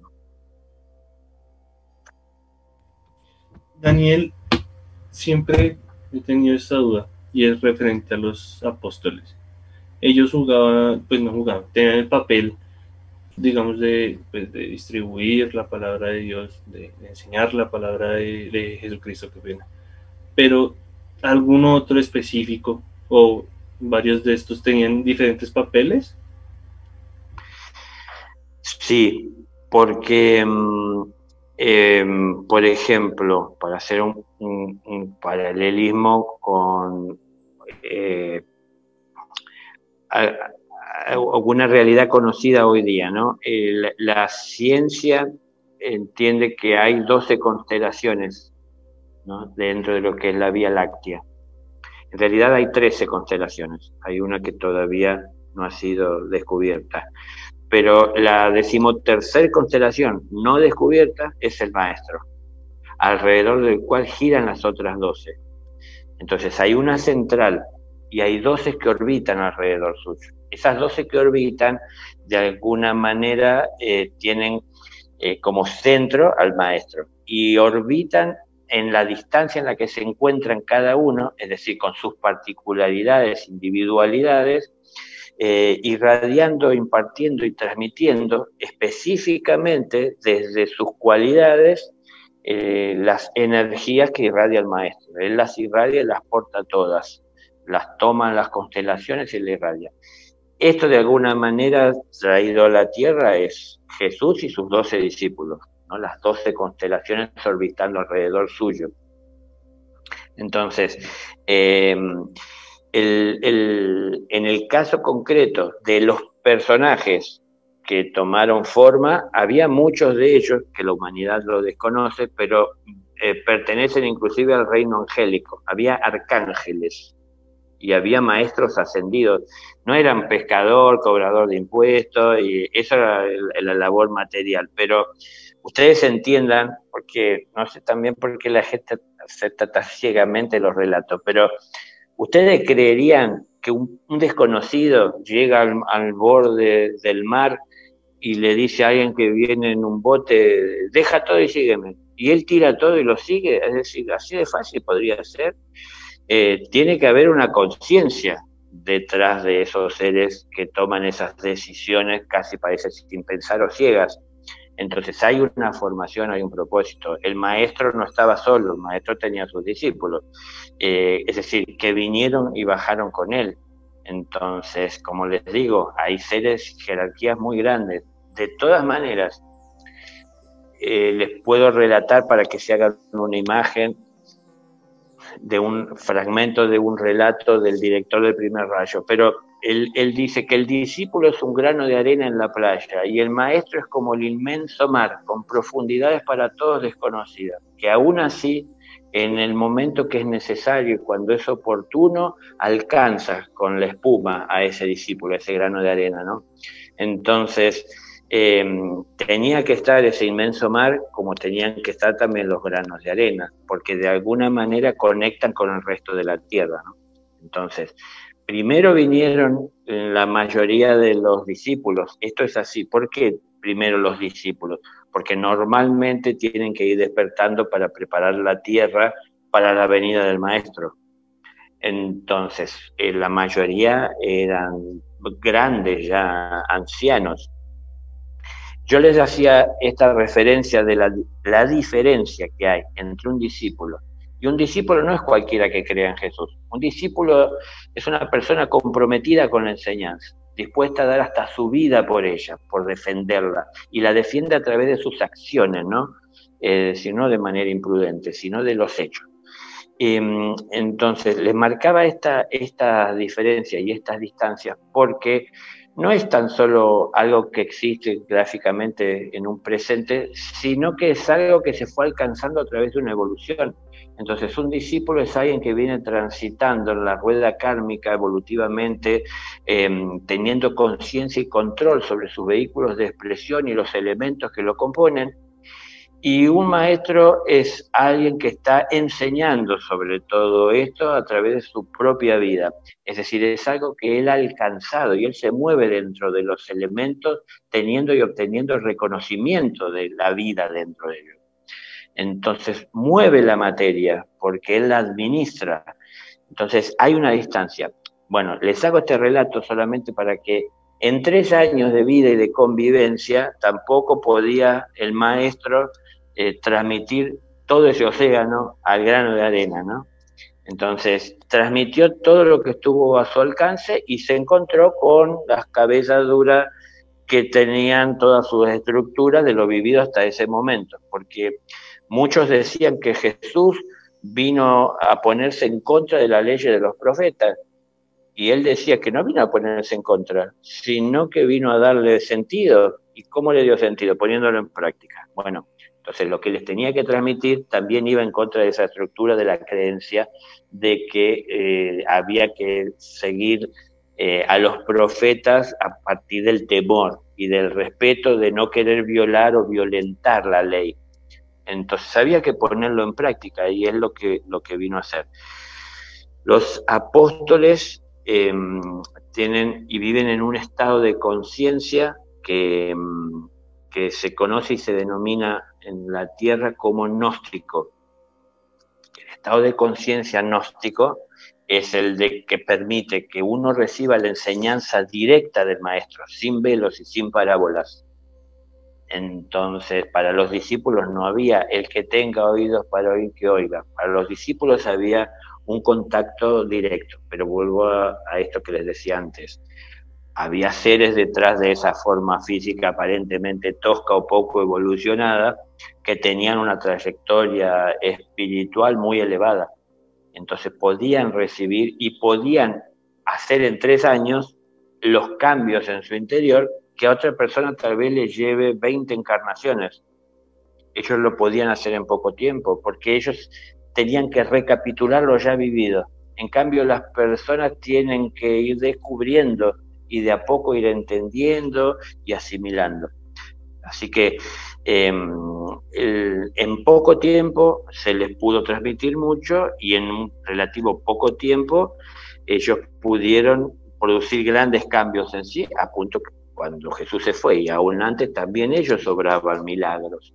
Daniel, siempre he tenido esta duda y es referente a los apóstoles. Ellos jugaban, pues no jugaban, tenían el papel digamos, de, pues, de distribuir la palabra de Dios, de, enseñar la palabra de, Jesucristo, que pena. Pero algún otro específico o varios de estos tenían diferentes papeles. Sí, porque, mm, em, por ejemplo, para hacer un, paralelismo con eh, una realidad conocida hoy día, ¿no? la ciencia entiende que hay 12 constelaciones dentro de lo que es la Vía Láctea. En realidad hay 13 constelaciones, hay una que todavía no ha sido descubierta. Pero la decimotercer constelación no descubierta es el Maestro, alrededor del cual giran las otras 12. Entonces hay una central y hay 12 que orbitan alrededor suyo. Esas 12 que orbitan, de alguna manera, eh, tienen eh, como centro al maestro y orbitan en la distancia en la que se encuentran cada uno, es decir, con sus particularidades, individualidades, eh, irradiando, impartiendo y transmitiendo específicamente desde sus cualidades las energías que irradia el maestro. Él las irradia y las porta todas, las toma en las constelaciones y le irradia. Esto de alguna manera traído a la tierra es Jesús y sus doce discípulos, ¿no? las doce constelaciones orbitando alrededor suyo. Entonces, em, en el caso concreto de los personajes que tomaron forma, había muchos de ellos, que la humanidad lo desconoce, pero eh, pertenecen inclusive al reino angélico. Había arcángeles, y había maestros ascendidos. No eran pescador, cobrador de impuestos, y eso era la labor material. Pero ustedes entiendan, porque no sé también por qué la gente acepta tan ciegamente los relatos, pero ustedes creerían que un, desconocido llega al, borde del mar y le dice a alguien que viene en un bote, deja todo y sígueme. Y él tira todo y lo sigue, es decir, así de fácil podría ser. Eh, tiene que haber una conciencia detrás de esos seres que toman esas decisiones casi parece sin pensar o ciegas. Entonces hay una formación, hay un propósito. El maestro no estaba solo, el maestro tenía sus discípulos. Eh, es decir, que vinieron y bajaron con él. Entonces, como les digo, hay seres, jerarquías muy grandes. De todas maneras, eh, les puedo relatar para que se hagan una imagen de un fragmento de un relato del director del primer rayo, pero él, dice que el discípulo es un grano de arena en la playa y el maestro es como el inmenso mar, con profundidades para todos desconocidas, que aún así, en el momento que es necesario y cuando es oportuno, alcanza con la espuma a ese discípulo, a ese grano de arena, ¿no? Entonces, Em, tenía que estar ese inmenso mar como tenían que estar también los granos de arena, porque de alguna manera conectan con el resto de la tierra. Entonces, primero vinieron la mayoría de los discípulos. Esto es así. ¿Por qué primero los discípulos? Porque normalmente tienen que ir despertando para preparar la tierra para la venida del maestro. Entonces, eh, la mayoría eran grandes ya, ancianos, yo les hacía esta referencia de la, diferencia que hay entre un discípulo y un discípulo no es cualquiera que crea en Jesús. Un discípulo es una persona comprometida con la enseñanza, dispuesta a dar hasta su vida por ella, por defenderla, y la defiende a través de sus acciones, ¿no? Eh, no de manera imprudente, sino de los hechos. Em, entonces, les marcaba esta, esta diferencia y estas distancias porque no es tan solo algo que existe gráficamente en un presente, sino que es algo que se fue alcanzando a través de una evolución. Entonces, un discípulo es alguien que viene transitando en la rueda kármica evolutivamente, em, teniendo conciencia y control sobre sus vehículos de expresión y los elementos que lo componen, y un maestro es alguien que está enseñando sobre todo esto a través de su propia vida. Es decir, es algo que él ha alcanzado y él se mueve dentro de los elementos teniendo y obteniendo el reconocimiento de la vida dentro de ellos. Entonces, mueve la materia porque él la administra. Entonces, hay una distancia. Bueno, les hago este relato solamente para que en tres años de vida y de convivencia tampoco podía el maestro eh, transmitir todo ese océano al grano de arena, ¿no? Entonces, transmitió todo lo que estuvo a su alcance y se encontró con las cabezas duras que tenían todas sus estructuras de lo vivido hasta ese momento, porque muchos decían que Jesús vino a ponerse en contra de la ley de los profetas, Y él decía que no vino a ponerse en contra, sino que vino a darle sentido. ¿Y cómo le dio sentido? Poniéndolo en práctica. Bueno, entonces lo que les tenía que transmitir también iba en contra de esa estructura de la creencia de que eh, había que seguir eh, a los profetas a partir del temor y del respeto de no querer violar o violentar la ley. Entonces había que ponerlo en práctica y es lo que, lo que vino a hacer. Los apóstoles em, tienen y viven en un estado de conciencia que, em, que se conoce y se denomina en la tierra como gnóstico. El estado de conciencia gnóstico es el de que permite que uno reciba la enseñanza directa del maestro, sin velos y sin parábolas. Entonces, para los discípulos no había el que tenga oídos para oír que oiga. Para los discípulos había un contacto directo, pero vuelvo a, esto que les decía antes. Había seres detrás de esa forma física aparentemente tosca o poco evolucionada que tenían una trayectoria espiritual muy elevada. Entonces podían recibir y podían hacer en tres años los cambios en su interior que a otra persona tal vez le lleve 20 encarnaciones. Ellos lo podían hacer en poco tiempo porque ellos tenían que recapitular lo ya vivido. En cambio, las personas tienen que ir descubriendo y de a poco ir entendiendo y asimilando. Así que em, en poco tiempo se les pudo transmitir mucho y en un relativo poco tiempo ellos pudieron producir grandes cambios en sí, a punto que cuando Jesús se fue y aún antes también ellos obraban milagros.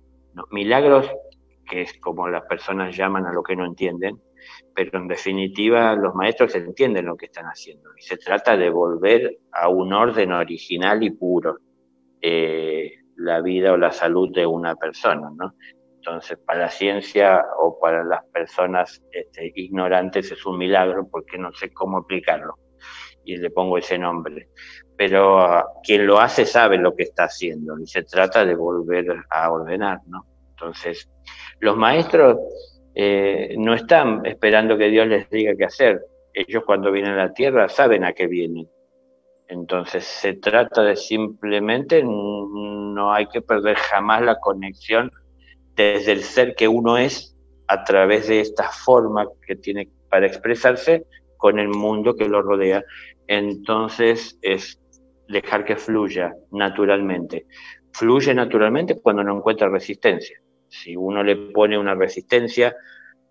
Milagros que es como las personas llaman a lo que no entienden, pero en definitiva los maestros entienden lo que están haciendo y se trata de volver a un orden original y puro eh, la vida o la salud de una persona, ¿no? Entonces, para la ciencia o para las personas este, ignorantes es un milagro porque no sé cómo explicarlo y le pongo ese nombre. Pero ah, quien lo hace sabe lo que está haciendo y se trata de volver a ordenar, ¿no? Entonces, los maestros eh, no están esperando que Dios les diga qué hacer. Ellos cuando vienen a la tierra saben a qué vienen. Entonces se trata de simplemente, no hay que perder jamás la conexión desde el ser que uno es a través de esta forma que tiene para expresarse con el mundo que lo rodea. Entonces es dejar que fluya naturalmente. Fluye naturalmente cuando no encuentra resistencia. Si uno le pone una resistencia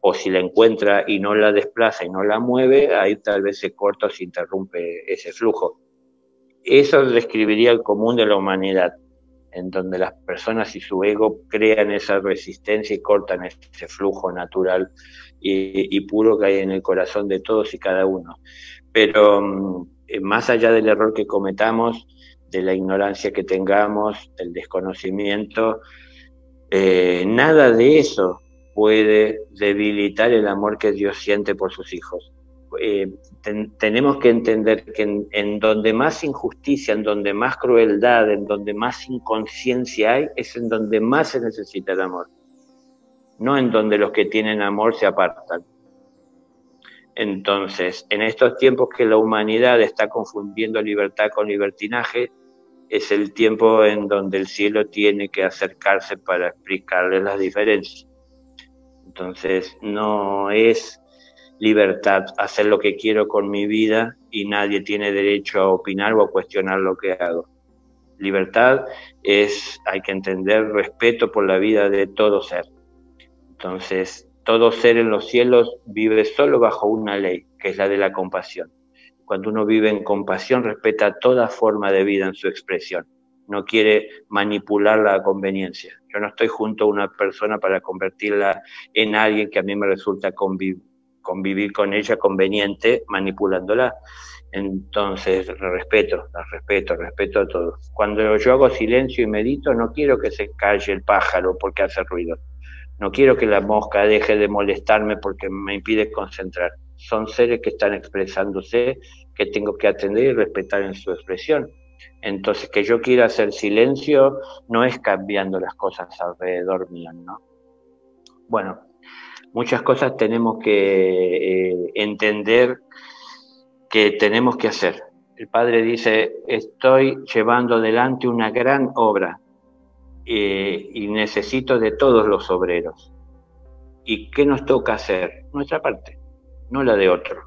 o si la encuentra y no la desplaza y no la mueve, ahí tal vez se corta o se interrumpe ese flujo. Eso describiría el común de la humanidad, en donde las personas y su ego crean esa resistencia y cortan ese flujo natural y, puro que hay en el corazón de todos y cada uno. Pero mm, más allá del error que cometamos, de la ignorancia que tengamos, del desconocimiento, eh, nada de eso puede debilitar el amor que Dios siente por sus hijos. Eh, tenemos que entender que en, donde más injusticia, en donde más crueldad, en donde más inconsciencia hay, es en donde más se necesita el amor. No en donde los que tienen amor se apartan. Entonces, en estos tiempos que la humanidad está confundiendo libertad con libertinaje, es el tiempo en donde el cielo tiene que acercarse para explicarle las diferencias. Entonces, no es libertad hacer lo que quiero con mi vida y nadie tiene derecho a opinar o a cuestionar lo que hago. Libertad es, hay que entender, respeto por la vida de todo ser. Entonces, todo ser en los cielos vive solo bajo una ley, que es la de la compasión. Cuando uno vive en compasión, respeta toda forma de vida en su expresión. No quiere manipular la conveniencia. Yo no estoy junto a una persona para convertirla en alguien que a mí me resulta convivir con ella conveniente, manipulándola. Entonces, respeto, respeto, respeto a todos. Cuando yo hago silencio y medito, no quiero que se calle el pájaro porque hace ruido. No quiero que la mosca deje de molestarme porque me impide concentrar. Son seres que están expresándose que tengo que atender y respetar en su expresión. Entonces, que yo quiera hacer silencio no es cambiando las cosas alrededor mío, ¿no? Bueno, muchas cosas tenemos que eh, entender que tenemos que hacer. El Padre dice, estoy llevando adelante una gran obra eh, y necesito de todos los obreros. ¿Y qué nos toca hacer? Nuestra parte, no la de otro.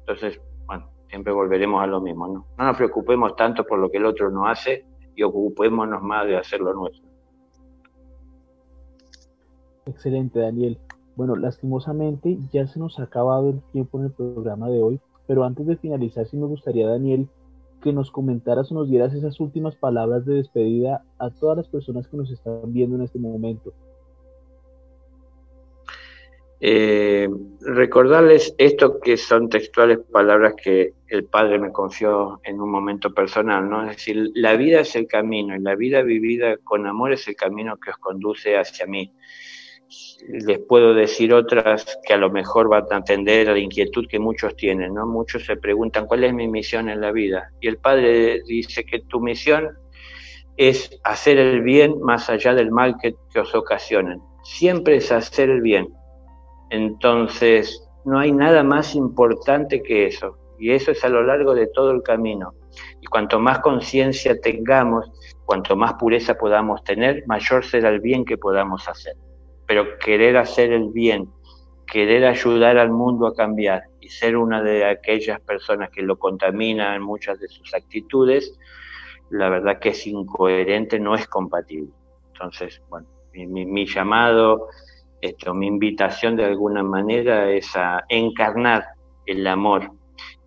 Entonces, bueno, siempre volveremos a lo mismo, ¿no? No nos preocupemos tanto por lo que el otro no hace y ocupémonos más de hacer lo nuestro. Excelente, Daniel. Bueno, lastimosamente ya se nos ha acabado el tiempo en el programa de hoy, pero antes de finalizar, sí me gustaría, Daniel, que nos comentaras o nos dieras esas últimas palabras de despedida a todas las personas que nos están viendo en este momento. Eh, recordarles esto que son textuales palabras que el Padre me confió en un momento personal, ¿no? Es decir, la vida es el camino y la vida vivida con amor es el camino que os conduce hacia mí. Les puedo decir otras que a lo mejor van a atender a la inquietud que muchos tienen, ¿no? Muchos se preguntan cuál es mi misión en la vida. Y el Padre dice que tu misión es hacer el bien más allá del mal que, que os ocasionen. Siempre es hacer el bien entonces, no hay nada más importante que eso. Y eso es a lo largo de todo el camino. Y cuanto más conciencia tengamos, cuanto más pureza podamos tener, mayor será el bien que podamos hacer. Pero querer hacer el bien, querer ayudar al mundo a cambiar y ser una de aquellas personas que lo contaminan en muchas de sus actitudes, la verdad que es incoherente, no es compatible. Entonces, bueno, mi, mi llamado esto, mi invitación de alguna manera es a encarnar el amor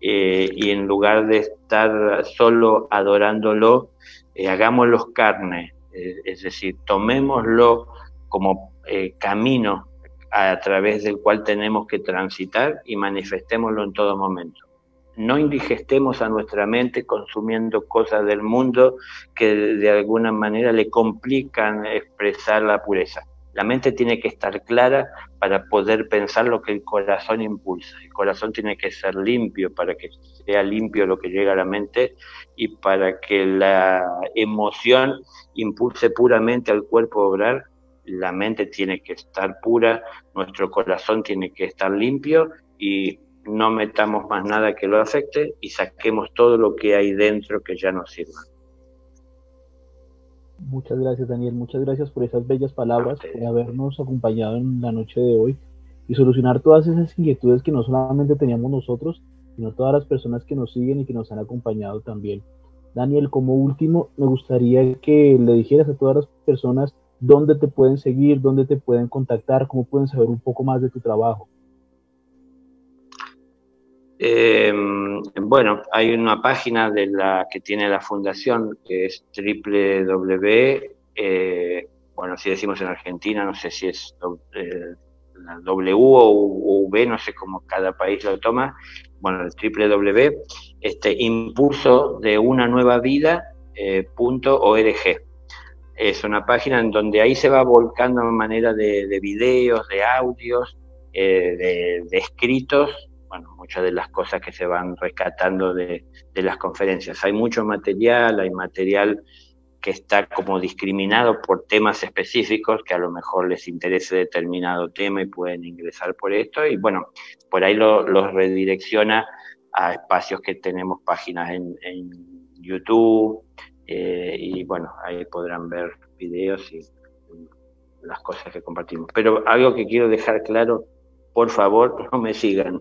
eh, y en lugar de estar solo adorándolo, eh, hagámoslo carne, eh, es decir, tomémoslo como camino a través del cual tenemos que transitar y manifestémoslo en todo momento. No indigestemos a nuestra mente consumiendo cosas del mundo que de alguna manera le complican expresar la pureza la mente tiene que estar clara para poder pensar lo que el corazón impulsa. El corazón tiene que ser limpio para que sea limpio lo que llega a la mente y para que la emoción impulse puramente al cuerpo a obrar. La mente tiene que estar pura, nuestro corazón tiene que estar limpio y no metamos más nada que lo afecte y saquemos todo lo que hay dentro que ya nos sirva. Muchas gracias, Daniel. Muchas gracias por esas bellas palabras, por habernos acompañado en la noche de hoy y solucionar todas esas inquietudes que no solamente teníamos nosotros, sino todas las personas que nos siguen y que nos han acompañado también. Daniel, como último, me gustaría que le dijeras a todas las personas dónde te pueden seguir, dónde te pueden contactar, cómo pueden saber un poco más de tu trabajo. Eh, bueno, hay una página de la que tiene la fundación que es www, eh, bueno, si decimos en Argentina, no sé si es eh, la W o V, no sé cómo cada país lo toma, bueno, el www, este, impulso de una nueva vida eh, .org. Es una página en donde ahí se va volcando en manera de, de videos, de audios, de, de escritos bueno, muchas de las cosas que se van rescatando de, las conferencias. Hay mucho material, hay material que está como discriminado por temas específicos que a lo mejor les interese determinado tema y pueden ingresar por esto y bueno, por ahí los lo redirecciona a espacios que tenemos páginas en, YouTube eh, y bueno, ahí podrán ver videos y las cosas que compartimos. Pero algo que quiero dejar claro, por favor, no me sigan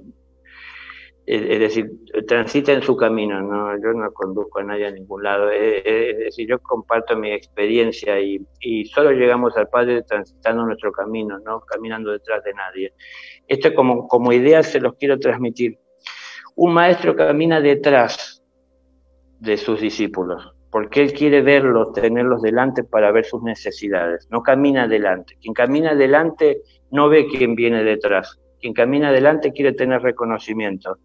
es, decir, transita en su camino, ¿no? yo no conduzco a nadie a ningún lado, es, decir, yo comparto mi experiencia y, solo llegamos al Padre transitando nuestro camino, no caminando detrás de nadie. Esto como, como idea se los quiero transmitir. Un maestro camina detrás de sus discípulos, porque él quiere verlos, tenerlos delante para ver sus necesidades, no camina adelante. Quien camina adelante no ve quién viene detrás quien camina adelante quiere tener reconocimiento.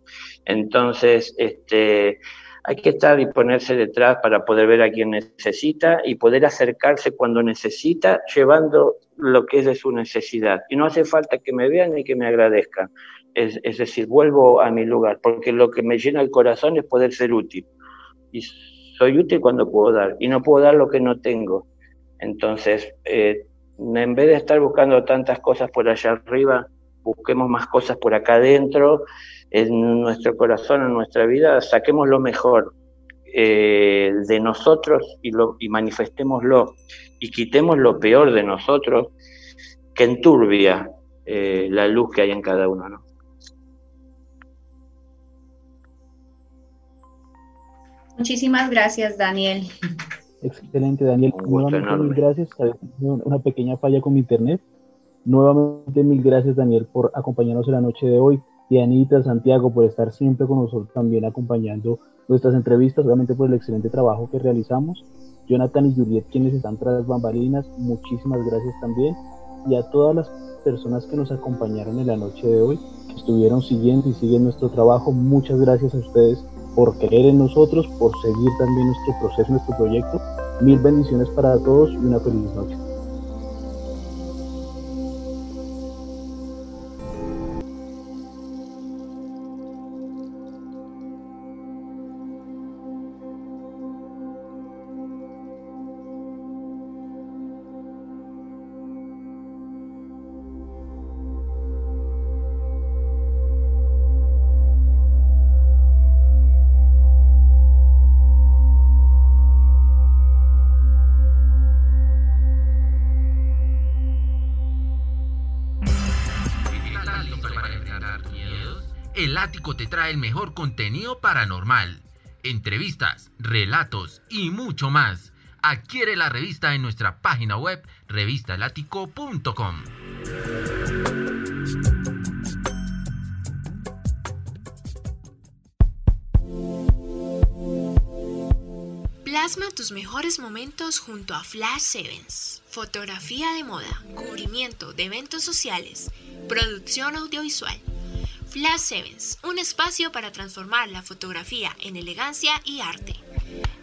Entonces, este, hay que estar y ponerse detrás para poder ver a quien necesita y poder acercarse cuando necesita, llevando lo que es de su necesidad. Y no hace falta que me vean ni que me agradezcan. Es, es decir, vuelvo a mi lugar, porque lo que me llena el corazón es poder ser útil. Y soy útil cuando puedo dar, y no puedo dar lo que no tengo. Entonces, eh, en vez de estar buscando tantas cosas por allá arriba, busquemos más cosas por acá adentro, en nuestro corazón, en nuestra vida, saquemos lo mejor eh, de nosotros y, lo, y manifestémoslo y quitemos lo peor de nosotros que enturbia eh, la luz que hay en cada uno. ¿no? Muchísimas gracias, Daniel. Excelente, Daniel. Nuevamente mil gracias. Una pequeña falla con mi internet. Nuevamente mil gracias, Daniel, por acompañarnos en la noche de hoy. Y Anita, Santiago, por estar siempre con nosotros también acompañando nuestras entrevistas, obviamente por el excelente trabajo que realizamos. Jonathan y Juliet, quienes están tras bambalinas, muchísimas gracias también. Y a todas las personas que nos acompañaron en la noche de hoy, que estuvieron siguiendo y siguen nuestro trabajo, muchas gracias a ustedes por creer en nosotros, por seguir también nuestro proceso, nuestro proyecto. Mil bendiciones para todos y una feliz noche. El mejor contenido paranormal, entrevistas, relatos y mucho más. Adquiere la revista en nuestra página web revistalático.com. Plasma tus mejores momentos junto a Flash Sevens. Fotografía de moda, cubrimiento de eventos sociales, producción audiovisual Flash Sevens, un espacio para transformar la fotografía en elegancia y arte.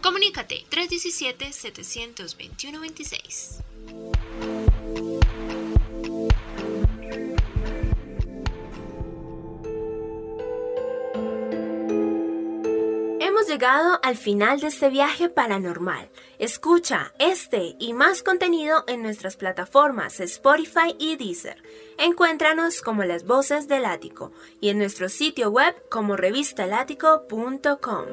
Comunícate 317-721-26. Hemos llegado al final de este viaje paranormal. Escucha este y más contenido en nuestras plataformas Spotify y Deezer. Encuéntranos como las voces del ático y en nuestro sitio web como revistalático.com.